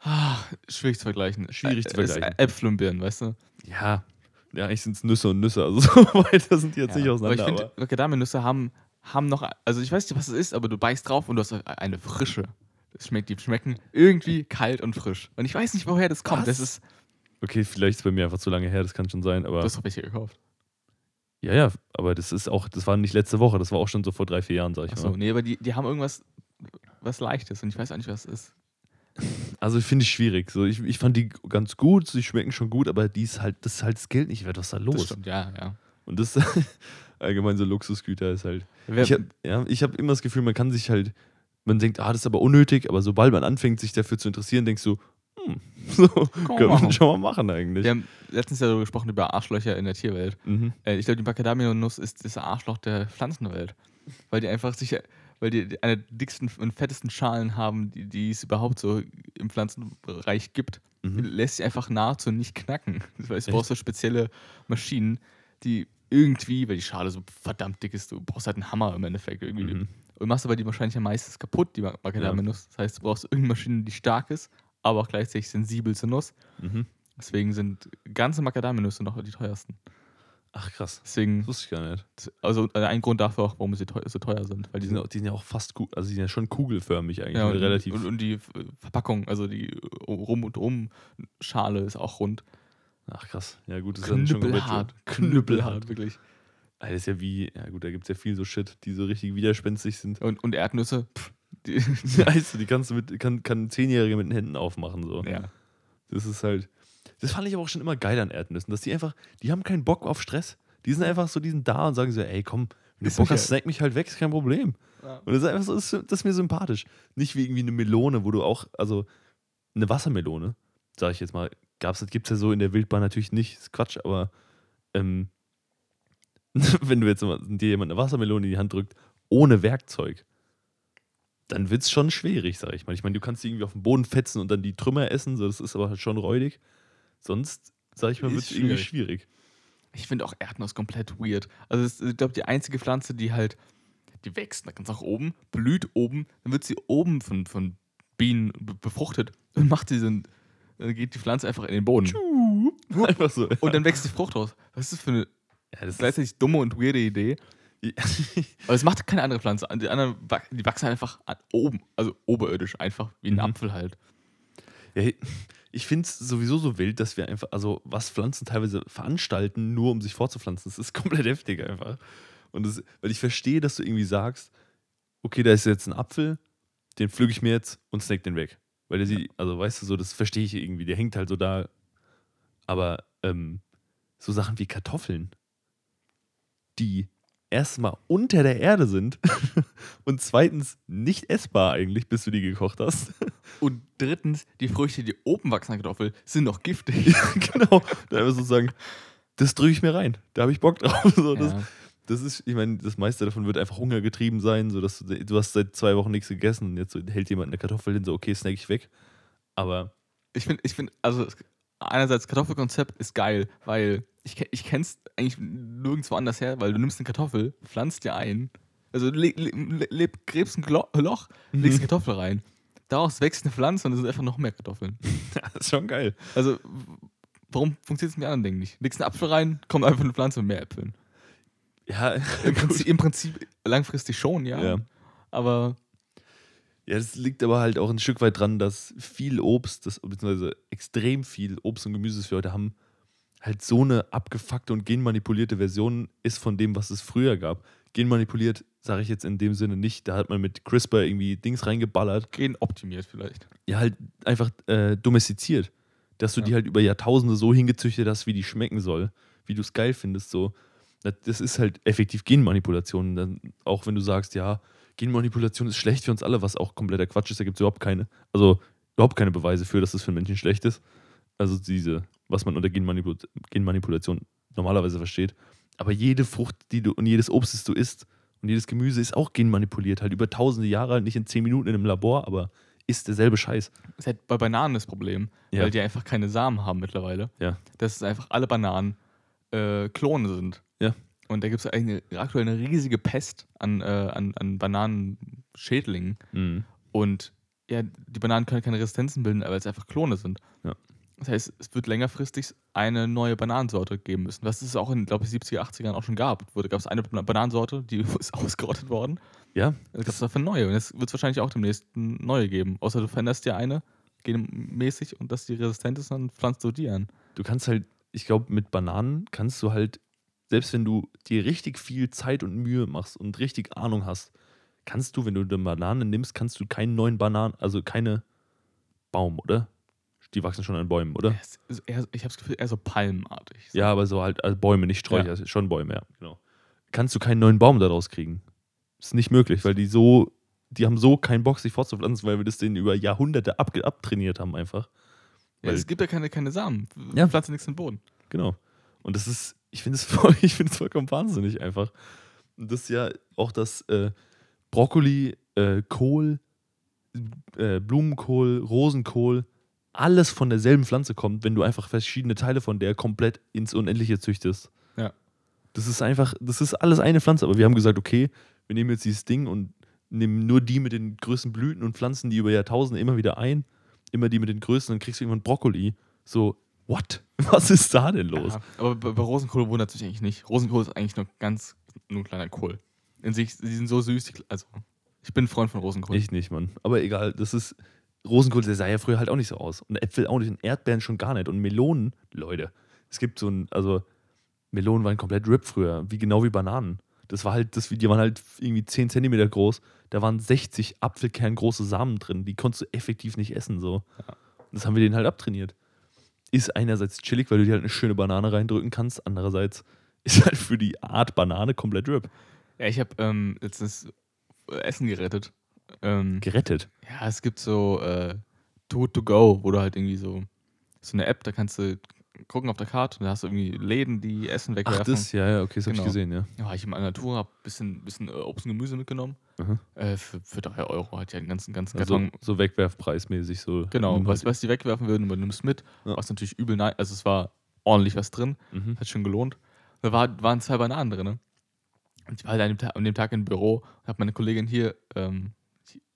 ah, schwierig zu vergleichen. Schwierig zu Äh, es- vergleichen. Äpfel und Birnen, weißt du? Ja, ja eigentlich sind es Nüsse und Nüsse, also (laughs) so weiter sind die jetzt nicht aber auseinander. ich Aber finde, Macadamia-Nüsse haben, haben noch, also ich weiß nicht, was es ist, aber du beißt drauf und du hast eine Frische. Das schmeckt, die schmecken irgendwie kalt und frisch. Und ich weiß nicht, woher das kommt. Das Was? ist, okay, vielleicht ist es bei mir einfach zu lange her, das kann schon sein, aber das habe ich hier gekauft. ja, ja, aber das ist auch, das war nicht letzte Woche, das war auch schon so vor drei, vier Jahren, sag ich Achso, mal. nee, aber die, die haben irgendwas, was Leichtes und ich weiß auch nicht, was es ist. Also finde ich schwierig. So, ich, ich fand die ganz gut, sie schmecken schon gut, aber die ist halt, das ist halt das Geld nicht wert, was da los. Das stimmt, ja, ja. Und das (laughs) allgemein so Luxusgüter ist halt. Wer, Ich habe ja, ich hab immer das Gefühl, man kann sich halt, man denkt, ah, das ist aber unnötig, aber sobald man anfängt, sich dafür zu interessieren, denkst du, hm, (laughs) so, können wir schon mal machen eigentlich. wir haben letztens ja darüber gesprochen, über Arschlöcher in der Tierwelt. Mhm. Äh, ich glaube, die Macadamia-Nuss ist das Arschloch der Pflanzenwelt. Weil die einfach sich, weil die eine der dicksten und fettesten Schalen haben, die, die es überhaupt so im Pflanzenbereich gibt. Mhm. Lässt sich einfach nahezu nicht knacken. Das heißt, du brauchst so spezielle Maschinen, die irgendwie, weil die Schale so verdammt dick ist, du brauchst halt einen Hammer im Endeffekt irgendwie. Mhm. Und machst aber die wahrscheinlich am meisten kaputt, die Ma- Macadamia-Nuss. Das heißt, du brauchst irgendeine Maschine, die stark ist, aber auch gleichzeitig sensibel zur Nuss. Mhm. Deswegen sind ganze Macadamia-Nüsse noch die teuersten. Ach krass. Deswegen Das wusste ich gar nicht. also äh, ein Grund dafür auch, warum sie teuer, so teuer sind. Weil Die die sind, auch, die sind ja auch fast, also die sind ja schon kugelförmig eigentlich. ja, ne? und, relativ. Und, und die Verpackung, also die äh, Rum- und Um-Schale ist auch rund. Ach krass. Ja gut, das ist dann schon komplett so- Knüppelhart. Knüppelhart, wirklich. Alter, ist ja wie, ja gut, da gibt es ja viel so Shit, die so richtig widerspenstig sind. Und, und Erdnüsse, pff, die, (laughs) (laughs) du, die kannst du mit, kann, kann ein Zehnjähriger mit den Händen aufmachen. So. ja. Das ist halt. Das fand ich aber auch schon immer geil an Erdnüssen, dass die einfach, die haben keinen Bock auf Stress. Die sind einfach so, die sind da und sagen so, ey, komm, Wenn du Bock hast, snack mich halt weg, ist kein Problem. Ja. Und das ist einfach so, das ist, mir sympathisch. Nicht wie irgendwie eine Melone, wo du auch, also eine Wassermelone, sag ich jetzt mal, gab's, das gibt's ja so in der Wildbahn natürlich nicht, ist Quatsch, aber ähm, (laughs) wenn du jetzt dir jemand eine Wassermelone in die Hand drückt, ohne Werkzeug, dann wird's schon schwierig, sag ich mal. Ich meine, du kannst die irgendwie auf den Boden fetzen und dann die Trümmer essen, so, das ist aber halt schon räudig. Sonst, sag ich mal, Ist wird's irgendwie schwierig. Ich finde auch Erdnuss komplett weird. Also, es ist, ich glaube, die einzige Pflanze, die halt, die wächst da ganz nach oben, blüht oben, dann wird sie oben von, von Bienen be- befruchtet und macht diesen, dann geht die Pflanze einfach in den Boden. Einfach so. Und dann wächst die Frucht raus. Was ist das für eine ja, das ist, gleichzeitig dumme und weirde Idee? (laughs) Aber es macht keine andere Pflanze. Die anderen die wachsen einfach oben, also oberirdisch, einfach wie ein Mhm. Apfel halt. Ja, ich finde es sowieso so wild, dass wir einfach, also was Pflanzen teilweise veranstalten, nur um sich fortzupflanzen, das ist (laughs) komplett heftig einfach. Und das, weil ich verstehe, dass du irgendwie sagst, okay, da ist jetzt ein Apfel, den pflücke ich mir jetzt und snack den weg. Weil der sie, also weißt du so, das verstehe ich irgendwie, der hängt halt so da. Aber ähm, so Sachen wie Kartoffeln, die erstmal unter der Erde sind (laughs) und zweitens nicht essbar eigentlich, bis du die gekocht hast. (laughs) Und drittens, die Früchte, die oben wachsen an Kartoffel, sind noch giftig. (laughs) genau. Da einfach so sagen, das drücke ich mir rein. Da habe ich Bock drauf. So, das, Ja. das ist, ich meine, das meiste davon wird einfach Hunger getrieben sein, so dass du, du hast seit zwei Wochen nichts gegessen und jetzt hält jemand eine Kartoffel hin, so okay, snack ich weg. Aber Ich finde, ich find, also es- einerseits Kartoffelkonzept ist geil, weil ich, ich kenn's eigentlich nirgendwo anders her, weil du nimmst eine Kartoffel, pflanzt dir ein, also le, le, le, gräbst ein Loch, legst eine Kartoffel rein. Daraus wächst eine Pflanze und es sind einfach noch mehr Kartoffeln. (laughs) das ist schon geil. Also, warum funktioniert es mit anderen Dingen nicht? Legst einen Apfel rein, kommt einfach eine Pflanze mit mehr Äpfeln. Ja, (laughs) Im Prinzip, im Prinzip langfristig schon, ja. Ja. Aber Ja, das liegt aber halt auch ein Stück weit dran, dass viel Obst, das, beziehungsweise extrem viel Obst und Gemüse, das wir heute haben, halt so eine abgefuckte und genmanipulierte Version ist von dem, was es früher gab. Genmanipuliert sage ich jetzt in dem Sinne nicht, da hat man mit CRISPR irgendwie Dings reingeballert. gen optimiert vielleicht. Ja, halt einfach äh, domestiziert. Dass du Ja. die halt über Jahrtausende so hingezüchtet hast, wie die schmecken soll, wie du es geil findest. So. Das- ist halt effektiv Genmanipulation. Dann, auch wenn du sagst, ja, Genmanipulation ist schlecht für uns alle, was auch kompletter Quatsch ist, da gibt es überhaupt keine, also überhaupt keine Beweise für, dass das für Menschen schlecht ist. Also diese, was man unter Genmanipul Genmanipulation normalerweise versteht. Aber jede Frucht, die du und jedes Obst, das du isst und jedes Gemüse ist auch genmanipuliert, halt über tausende Jahre, nicht in zehn Minuten in einem Labor, aber ist derselbe Scheiß. Das ist halt bei Bananen das Problem, Ja. weil die einfach keine Samen haben mittlerweile. Ja. Dass es einfach alle Bananen äh, Klone sind. Ja. Und da gibt es aktuell eine riesige Pest an, äh, an, an Bananenschädlingen. Mhm. Und ja, die Bananen können keine Resistenzen bilden, weil es einfach Klone sind. Ja. Das heißt, es wird längerfristig eine neue Bananensorte geben müssen. Was es auch in, glaube ich, 70er, 80ern auch schon gab. Da gab es eine Ban- Bananensorte, die (laughs) ist ausgerottet worden. Ja, Dann gab es dafür neue. Und jetzt wird es wahrscheinlich auch demnächst neue geben. Außer du veränderst dir eine genmäßig und dass die resistent ist, dann pflanzt du die an. du kannst halt, ich glaube, mit Bananen kannst du halt, selbst wenn du dir richtig viel Zeit und Mühe machst und richtig Ahnung hast, kannst du, wenn du eine Banane nimmst, kannst du keinen neuen Bananen, also keine Baum, oder? Die wachsen schon an Bäumen, oder? Eher, ich habe das Gefühl, eher so palmartig. Ja, aber so halt also Bäume, nicht Sträucher, also schon Bäume, ja, genau. Kannst du keinen neuen Baum daraus kriegen. Ist nicht möglich, weil die so, die haben so keinen Bock, sich fortzupflanzen, weil wir das denen über Jahrhunderte ab, abtrainiert haben einfach. Ja, Weil- es gibt ja keine, keine Samen. Ja. Pflanze nichts in den Boden. Genau. Und das ist, ich finde es (laughs) voll, ich finde es vollkommen wahnsinnig einfach. Und das ist ja auch das äh, Brokkoli, äh, Kohl, äh, Blumenkohl, Rosenkohl, alles von derselben Pflanze kommt, wenn du einfach verschiedene Teile von der komplett ins Unendliche züchtest. Ja. Das ist einfach, das ist alles eine Pflanze. Aber wir haben gesagt, okay, wir nehmen jetzt dieses Ding und nehmen nur die mit den größten Blüten und pflanzen die über Jahrtausende immer wieder ein. Immer die mit den größten, dann kriegst du irgendwann Brokkoli. So, what? (laughs) Was ist da denn los? Ja, aber bei, Rosenkohl wundert es mich eigentlich nicht. Rosenkohl ist eigentlich nur ganz, nur ein kleiner Kohl. In sich, sie sind so süß. Die, also, ich bin ein Freund von Rosenkohl. Ich nicht, Mann. Aber egal, das ist. Rosenkohl, der sah ja früher halt auch nicht so aus. Und Äpfel auch nicht und Erdbeeren schon gar nicht. Und Melonen, Leute, es gibt so ein, also Melonen waren komplett RIP früher, wie genau wie Bananen. Das war halt, das, die waren halt irgendwie 10 Zentimeter groß. Da waren 60 apfelkerngroße Samen drin. Die konntest du effektiv nicht essen. So. Das haben wir denen halt abtrainiert. Ist einerseits chillig, weil du dir halt eine schöne Banane reindrücken kannst. Andererseits ist halt für die Art Banane komplett RIP. Ja, ich habe ähm, letztens Essen gerettet. Ähm, Gerettet. ja, es gibt so äh, Too to Go, wo du halt irgendwie so so eine App, da kannst du gucken auf der Karte und da hast du irgendwie Läden, die Essen wegwerfen. Ach, das, ja, ja, okay, das habe ich Genau. gesehen, ja. Ja, war ich in meiner Tour, hab ein bisschen, bisschen äh, Obst und Gemüse mitgenommen. Äh, für, für 3 Euro hat ja einen ganzen, ganzen Also, Karton. so wegwerfpreismäßig so. Genau, was, halt- was die wegwerfen würden, aber du nimmst mit. Ja. Was natürlich übel nein. Also es war ordentlich was drin, Mhm. hat schon gelohnt. Da war, waren zwei Bananen drin. Ne? Und ich war halt an dem, Tag, an dem Tag im Büro und habe meine Kollegin hier, ähm,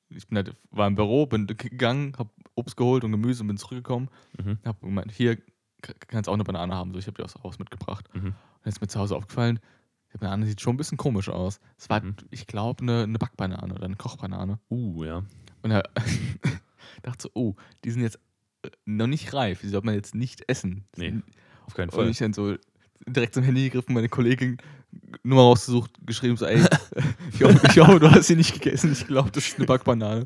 ich, bin halt, war im Büro, bin gegangen, habe Obst geholt und Gemüse und bin zurückgekommen. Mhm. Hab gemeint, hier kannst auch eine Banane haben. So, ich habe dir aus Haus mitgebracht. Mhm. Und jetzt ist mir zu Hause aufgefallen, die Banane sieht schon ein bisschen komisch aus. Es war, Mhm. ich glaube, eine, eine Backbanane oder eine Kochbanane. Uh, ja. Und er (laughs) dachte so, oh, die sind jetzt äh, noch nicht reif, die sollte man jetzt nicht essen. Nee, Auf keinen Und Fall. ich dann so direkt zum Handy gegriffen, meine Kollegin Nummer rausgesucht, geschrieben so, ey, (laughs) ich hoffe, ich hoffe, du hast sie nicht gegessen, ich glaube, das ist eine Backbanane.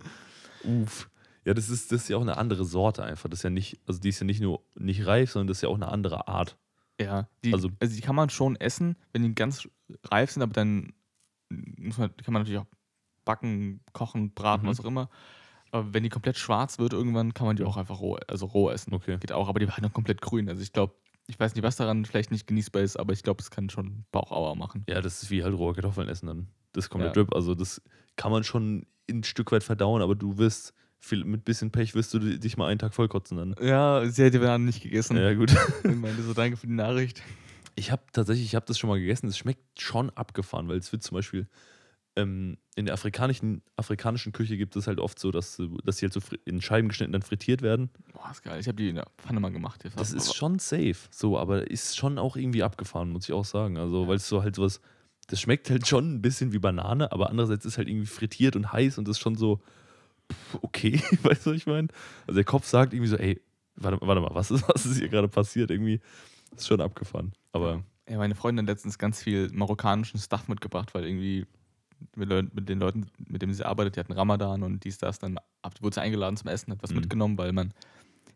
Uff. Ja, das ist, das ist ja auch eine andere Sorte einfach. Das ist ja nicht, also die ist ja nicht nur nicht reif, sondern das ist ja auch eine andere Art. Ja, die, Also- also, die kann man schon essen, wenn die ganz reif sind, aber dann muss man, kann man natürlich auch backen, kochen, braten, Mhm. was auch immer. Aber wenn die komplett schwarz wird, irgendwann kann man die auch einfach roh, also roh essen. Okay. Geht auch, aber die war halt noch komplett grün. Also ich glaube, ich weiß nicht, was daran vielleicht nicht genießbar ist, aber ich glaube, es kann schon Bauchauer machen. Ja, das ist wie halt rohe Kartoffeln essen dann. Das komplett Ja. Drip. Also das kann man schon ein Stück weit verdauen, aber du wirst, viel, mit bisschen Pech wirst du di- dich mal einen Tag vollkotzen dann. Ja, sie die Bananen nicht gegessen. Ja, gut. (laughs) Ich meinte so, danke für die Nachricht. Ich habe tatsächlich, ich habe das schon mal gegessen. Es schmeckt schon abgefahren, weil es wird zum Beispiel ähm, in der afrikanischen, afrikanischen Küche gibt es halt oft so, dass, dass sie halt so in Scheiben geschnitten dann frittiert werden. Boah, ist geil. Ich habe die in der Pfanne mal gemacht. Das, Das ist schon safe, so, aber ist schon auch irgendwie abgefahren, muss ich auch sagen. Also, weil es so halt sowas, das schmeckt halt schon ein bisschen wie Banane, aber andererseits ist halt irgendwie frittiert und heiß und das ist schon so, pff, okay, (laughs) weißt du, was ich meine? Also, der Kopf sagt irgendwie so, ey, warte, warte mal, was ist, was ist hier gerade passiert? Irgendwie ist schon abgefahren. Aber Ja, meine Freundin hat letztens ganz viel marokkanischen Stuff mitgebracht, weil irgendwie mit, den Leuten, mit denen sie arbeitet, die hatten Ramadan und dies, das, dann wurde sie eingeladen zum Essen, hat was Mhm. mitgenommen, weil man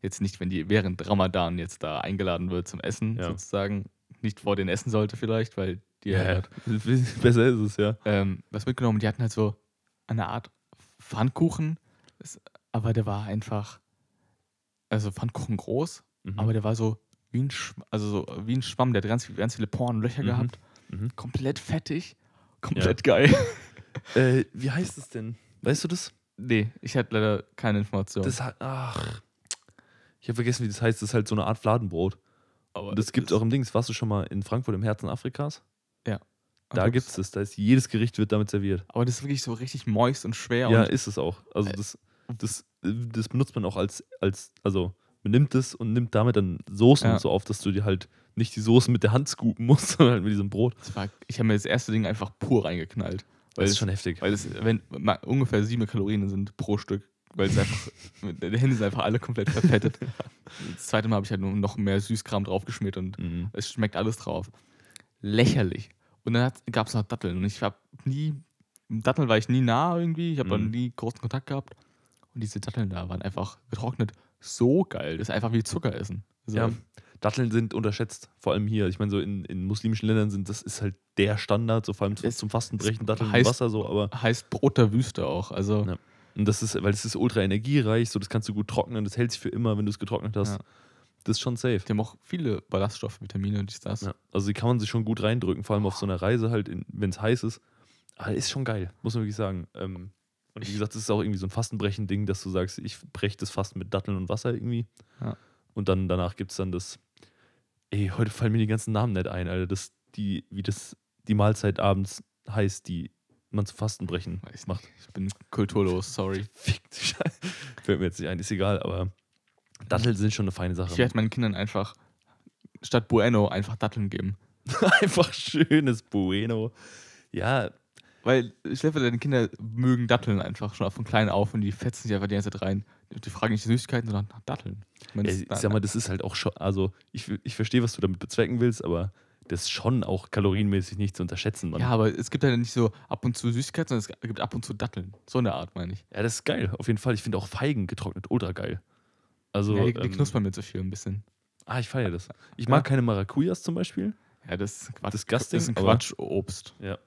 jetzt nicht, wenn die während Ramadan jetzt da eingeladen wird zum Essen, Ja. sozusagen, nicht vor denen essen sollte vielleicht, weil die ja, halt, (laughs) besser ist es, ja. ähm, was mitgenommen. Die hatten halt so eine Art Pfannkuchen, aber der war einfach, also Pfannkuchen groß, Mhm. aber der war so wie ein, Schw also so wie ein Schwamm, der hat ganz, ganz viele Poren und Löcher Mhm. gehabt. Mhm. Komplett fettig. Komplett geil. (laughs) Äh, wie heißt es denn? Weißt du das? Nee, ich hatte leider keine Information. Das hat, ach, ich habe vergessen, wie das heißt. Das ist halt so eine Art Fladenbrot. aber Und das gibt es auch im Dings. Warst du schon mal in Frankfurt im Herzen Afrikas? Da gibt es das. Da ist jedes Gericht wird damit serviert. Aber das ist wirklich so richtig moist und schwer. Ja, und ist es auch. Also Äh, das, das, das benutzt man auch als, als, also man nimmt es und nimmt damit dann Soßen Ja. und so auf, dass du dir halt nicht die Soßen mit der Hand scoopen musst, (laughs) sondern halt mit diesem Brot. war, ich habe mir das erste Ding einfach pur reingeknallt. Weil Das ist schon heftig. weil es wenn, ma- ungefähr sieben Kalorien sind pro Stück. Weil es einfach, (laughs) die Hände sind einfach alle komplett verfettet. (laughs) Das zweite Mal habe ich halt noch mehr Süßkram draufgeschmiert und Mhm. es schmeckt alles drauf. Lächerlich. Und dann gab es noch Datteln. Und ich habe nie, Datteln war ich nie nah irgendwie. Ich habe Mhm. nie großen Kontakt gehabt. Und diese Datteln da waren einfach getrocknet so geil. Das ist einfach wie Zucker essen. Also, Ja, Datteln sind unterschätzt, vor allem hier. Ich meine, so in, in muslimischen Ländern sind das ist halt der Standard, so vor allem Es- zum Fastenbrechen, Datteln heißt- und Wasser so, aber Heißt Brot der Wüste auch. Also, Ja. und das ist, weil es ist ultra energiereich, so das kannst du gut trocknen, das hält sich für immer, wenn du es getrocknet hast. Ja. Das ist schon safe. die haben auch viele Ballaststoffe, Vitamine und dies, das. Ja. Also die kann man sich schon gut reindrücken, vor allem auf so einer Reise halt, wenn es heiß ist. Aber ist schon geil, muss man wirklich sagen. Ähm, und wie gesagt, das ist auch irgendwie so ein Fastenbrechen-Ding, dass du sagst, ich breche das Fasten mit Datteln und Wasser irgendwie. Ja. Und dann danach gibt es dann das. Ey, heute fallen mir die ganzen Namen nicht ein, Alter. Das, die, wie das die Mahlzeit abends heißt, die man zu Fastenbrechen Weiß macht. nicht. Ich bin kulturlos, sorry. Fick die Scheiße. Fällt mir jetzt nicht ein, ist egal, aber Datteln sind schon eine feine Sache. Ich werde meinen Kindern einfach statt Bueno einfach Datteln geben. (laughs) Einfach schönes Bueno. Ja, Weil ich glaube, deine Kinder mögen Datteln einfach schon von klein auf und die fetzen sich einfach die ganze Zeit rein. Die fragen nicht Süßigkeiten, sondern nach Datteln. Ich meine, Ja, das- ich sag mal, das ist halt auch schon, also ich, ich verstehe, was du damit bezwecken willst, aber das ist schon auch kalorienmäßig nicht zu unterschätzen, Mann. ja, aber es gibt halt nicht so ab und zu Süßigkeiten, sondern es gibt ab und zu Datteln. So eine Art, meine ich. Ja, das ist geil, auf jeden Fall. Ich finde auch Feigen getrocknet ultra geil. Also, ja, die, die ähm, knuspern mir zu viel ein bisschen. ah, ich feiere das. Ich Ja. mag keine Maracujas zum Beispiel. Ja, das ist Quatsch. Disgusting, das ist ein Quatschobst. Das D-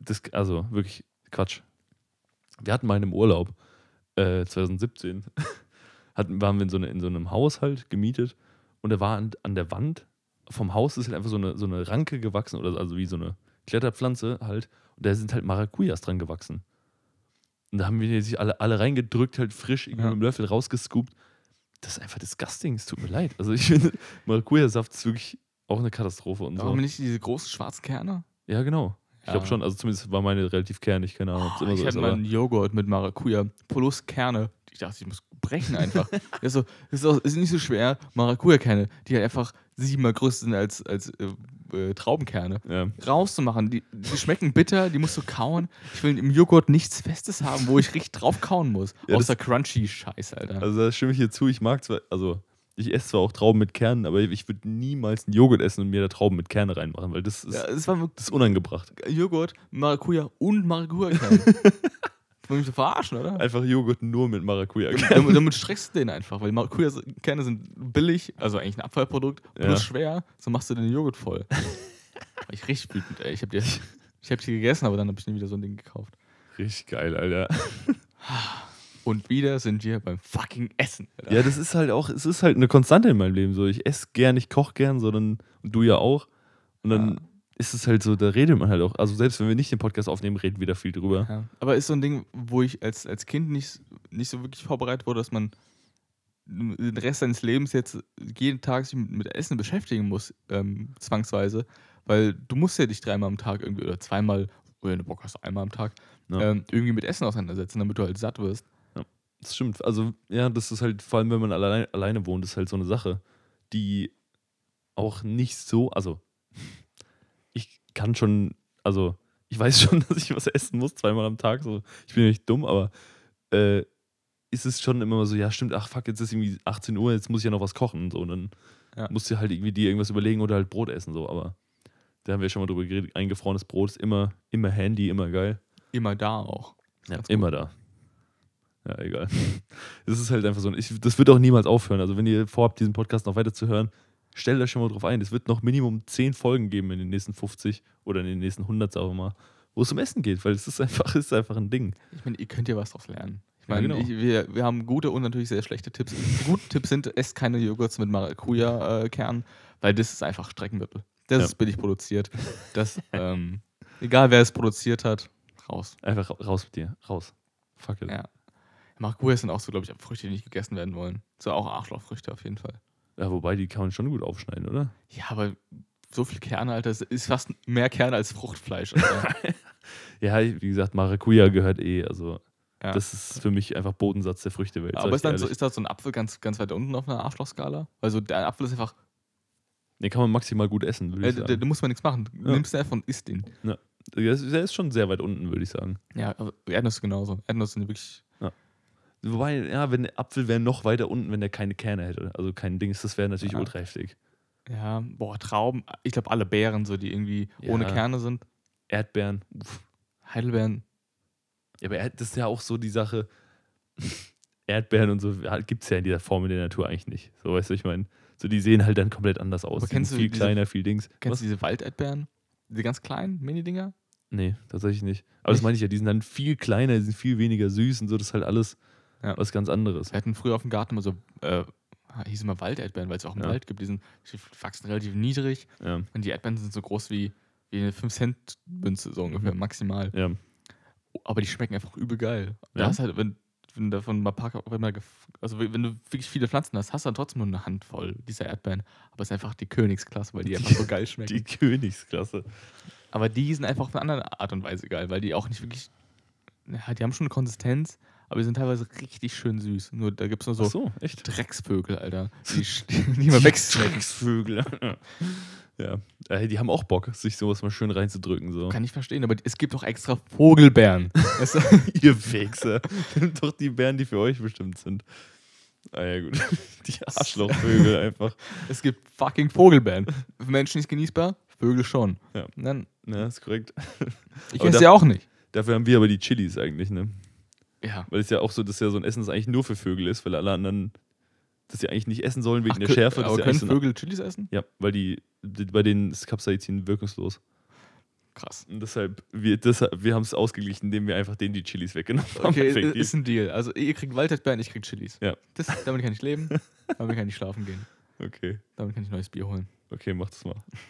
Das, also wirklich Quatsch. Wir hatten mal in einem Urlaub, äh, 2017, (laughs) hatten, waren wir in so, eine, in so einem Haus halt gemietet und da war an, an der Wand vom Haus ist halt einfach so eine, so eine Ranke gewachsen, oder also wie so eine Kletterpflanze halt. Und da sind halt Maracujas dran gewachsen. Und da haben wir sich alle, alle reingedrückt, halt frisch irgendwie Ja. mit dem Löffel rausgescoopt. Das ist einfach disgusting, es tut mir leid. Also ich (laughs) finde, Maracuja-Saft ist wirklich auch eine Katastrophe und Aber so. nicht diese großen schwarzen Kerne? Ja, genau. Ich glaube schon, also zumindest war meine relativ kernig, keine Ahnung, Oh, immer ich so hatte mal einen Joghurt mit Maracuja plus Kerne. Ich dachte, ich muss brechen einfach. (laughs) ist, so, ist, auch, ist nicht so schwer. Maracuja-Kerne, die halt einfach siebenmal größer sind als, als äh, äh, Traubenkerne, ja. rauszumachen. Die, die schmecken bitter, die musst du kauen. Ich will im Joghurt nichts Festes haben, wo ich richtig drauf kauen muss. Ja, Außer Crunchy-Scheiß, Alter. Also da stimme ich hier zu, ich mag zwar, also ich esse zwar auch Trauben mit Kernen, aber ich würde niemals einen Joghurt essen und mir da Trauben mit Kerne reinmachen, weil das ist, ja, es war das ist unangebracht. Joghurt, Maracuja und Maracuja-Kerne. (laughs) das will mich so verarschen, oder? Einfach Joghurt nur mit Maracuja. (laughs) damit, damit streckst du den einfach, weil Maracuja-Kerne sind billig, also eigentlich ein Abfallprodukt, plus Ja. schwer, so machst du den Joghurt voll. (laughs) Ich richtig wütend, ey. Ich hab die, ich hab die gegessen, aber dann hab ich nie wieder so ein Ding gekauft. Richtig geil, Alter. Und wieder sind wir beim fucking Essen. Alter. Ja, das ist halt auch, es ist halt eine Konstante in meinem Leben so. Ich esse gern, ich koche gern, sondern du ja auch. Und dann Ja. ist es halt so, da redet man halt auch. Also selbst wenn wir nicht den Podcast aufnehmen, reden wir da viel drüber. Ja. Aber ist so ein Ding, wo ich als, als Kind nicht, nicht so wirklich vorbereitet wurde, dass man den Rest seines Lebens jetzt jeden Tag sich mit, mit Essen beschäftigen muss, ähm, zwangsweise. Weil du musst ja dich dreimal am Tag irgendwie oder zweimal, oder wenn du Bock hast, einmal am Tag, Ja. ähm, irgendwie mit Essen auseinandersetzen, damit du halt satt wirst. Das stimmt. Also, ja, das ist halt, vor allem wenn man allein, alleine wohnt, ist halt so eine Sache, die auch nicht so, also (laughs) ich kann schon, also ich weiß (laughs) schon, dass ich was essen muss, zweimal am Tag. So. Ich bin ja nicht dumm, aber äh, ist es schon immer so, ja, stimmt, ach fuck, jetzt ist irgendwie 18 Uhr, jetzt muss ich ja noch was kochen. So, und dann Ja. musst du halt irgendwie dir irgendwas überlegen oder halt Brot essen. So, aber da haben wir schon mal drüber geredet, eingefrorenes Brot ist immer, immer handy, immer geil. Immer da auch. Ja, immer da. Ja, egal. (laughs) Das ist halt einfach so. Ich, das wird auch niemals aufhören. Also, wenn ihr vorhabt, diesen Podcast noch weiter zu hören, stellt euch schon mal drauf ein. Es wird noch Minimum 10 Folgen geben in den nächsten 50 oder in den nächsten 100, sagen wir mal, wo es um Essen geht, weil es ist einfach, ist einfach ein Ding. Ich meine, ihr könnt ja was draus lernen. Ich Ja, meine, genau. ich, wir, wir haben gute und natürlich sehr schlechte Tipps. Die guten Tipps sind, esst keine Joghurts mit Maracuja-Kern, weil das ist einfach Streckenmittel. Das Ja. ist billig produziert. Das, ähm, egal wer es produziert hat, raus. Einfach ra- raus mit dir. Raus. Fuck it. Ja. Maracuja sind auch so, glaube ich, Früchte, die nicht gegessen werden wollen. So auch Arschlochfrüchte auf jeden Fall. Ja, wobei, die kann man schon gut aufschneiden, oder? Ja, aber so viel Kerne, Alter, das ist fast mehr Kerne als Fruchtfleisch. (laughs) Ja, wie gesagt, Maracuja gehört eh. Also, Ja. das ist für mich einfach Bodensatz der Früchtewelt. aber ist, dann so, ist da so ein Apfel ganz, ganz weit unten auf einer Arschlochskala? Also der Apfel ist einfach, Den kann man maximal gut essen, würde äh, ich da, sagen. da muss man nichts machen. Ja. nimmst den einfach und isst den. Der ist, der ist schon sehr weit unten, würde ich sagen. Ja, aber Erdnüsse genauso. Erdnüsse sind wirklich. Wobei, ja, wenn der Apfel wäre noch weiter unten, wenn der keine Kerne hätte. Also kein Dings, das wäre natürlich Ja. ultra heftig. Ja, boah, Trauben. Ich glaube, alle Beeren, so die irgendwie ohne Ja. Kerne sind. Erdbeeren. Uff. Heidelbeeren. Ja, aber das ist ja auch so die Sache. (laughs) Erdbeeren und so gibt es ja in dieser Form in der Natur eigentlich nicht. So, weißt du, ich meine, so die sehen halt dann komplett anders aus. Aber kennst du viel diese- kleiner, viel Dings. Kennst Was? du diese Walderdbeeren? Diese ganz kleinen Mini-Dinger? Nee, tatsächlich nicht. Aber das Nicht? meine ich ja, die sind dann viel kleiner, die sind viel weniger süß und so, das ist halt alles Ja. was ganz anderes. Wir hatten früher auf dem Garten immer so, äh, hieß immer Walderdbeeren, weil es auch im Ja. Wald gibt. Die, sind, die wachsen relativ niedrig Ja, und die Erdbeeren sind so groß wie, wie eine 5-Cent-Münze, so ungefähr, Mhm. maximal. ja. Aber die schmecken einfach übel geil. Ja? Da hast halt, wenn, wenn du davon mal paar, wenn mal also wenn du wirklich viele Pflanzen hast, hast du dann trotzdem nur eine Handvoll dieser Erdbeeren. Aber es ist einfach die Königsklasse, weil die einfach so geil schmecken. (laughs) Die Königsklasse. Aber die sind einfach auf eine andere Art und Weise geil, weil die auch nicht wirklich. Ja, die haben schon eine Konsistenz, aber die sind teilweise richtig schön süß. Nur da gibt es nur so, so, echt? Drecksvögel, Alter. Die, (laughs) (laughs) die immer wegschmecken. Drecksvögel. (laughs) ja, äh, die haben auch Bock, sich sowas mal schön reinzudrücken. So. Kann ich verstehen, aber es gibt auch extra du? Ihr Fixer. Nimmt doch die Bären, die für euch bestimmt sind. Ah ja, gut. Die Arschlochvögel einfach. es gibt fucking Vogelbeeren. Für Menschen nicht genießbar, Vögel schon. Ja. Dann, Ja, ist korrekt. ich esse sie auch nicht. Dafür haben wir aber die Chilis eigentlich, ne? Ja. Weil es ja auch so, dass ja so ein Essen das eigentlich nur für Vögel ist, weil alle anderen das sie eigentlich nicht essen sollen wegen Ach, der Schärfe. Aber können Vögel Chilis essen? ja, weil die, die, bei denen ist Capsaicin wirkungslos. Krass. Und deshalb, wir, deshalb, wir haben es ausgeglichen, indem wir einfach denen die Chilis weggenommen haben. Okay, effektiv. ist ein Deal. Also ihr kriegt Waldheitsbeeren, ich krieg Chilis. Ja. Das, damit kann ich leben, (laughs) damit kann ich schlafen gehen. okay. Damit kann ich neues Bier holen. Okay, mach das mal.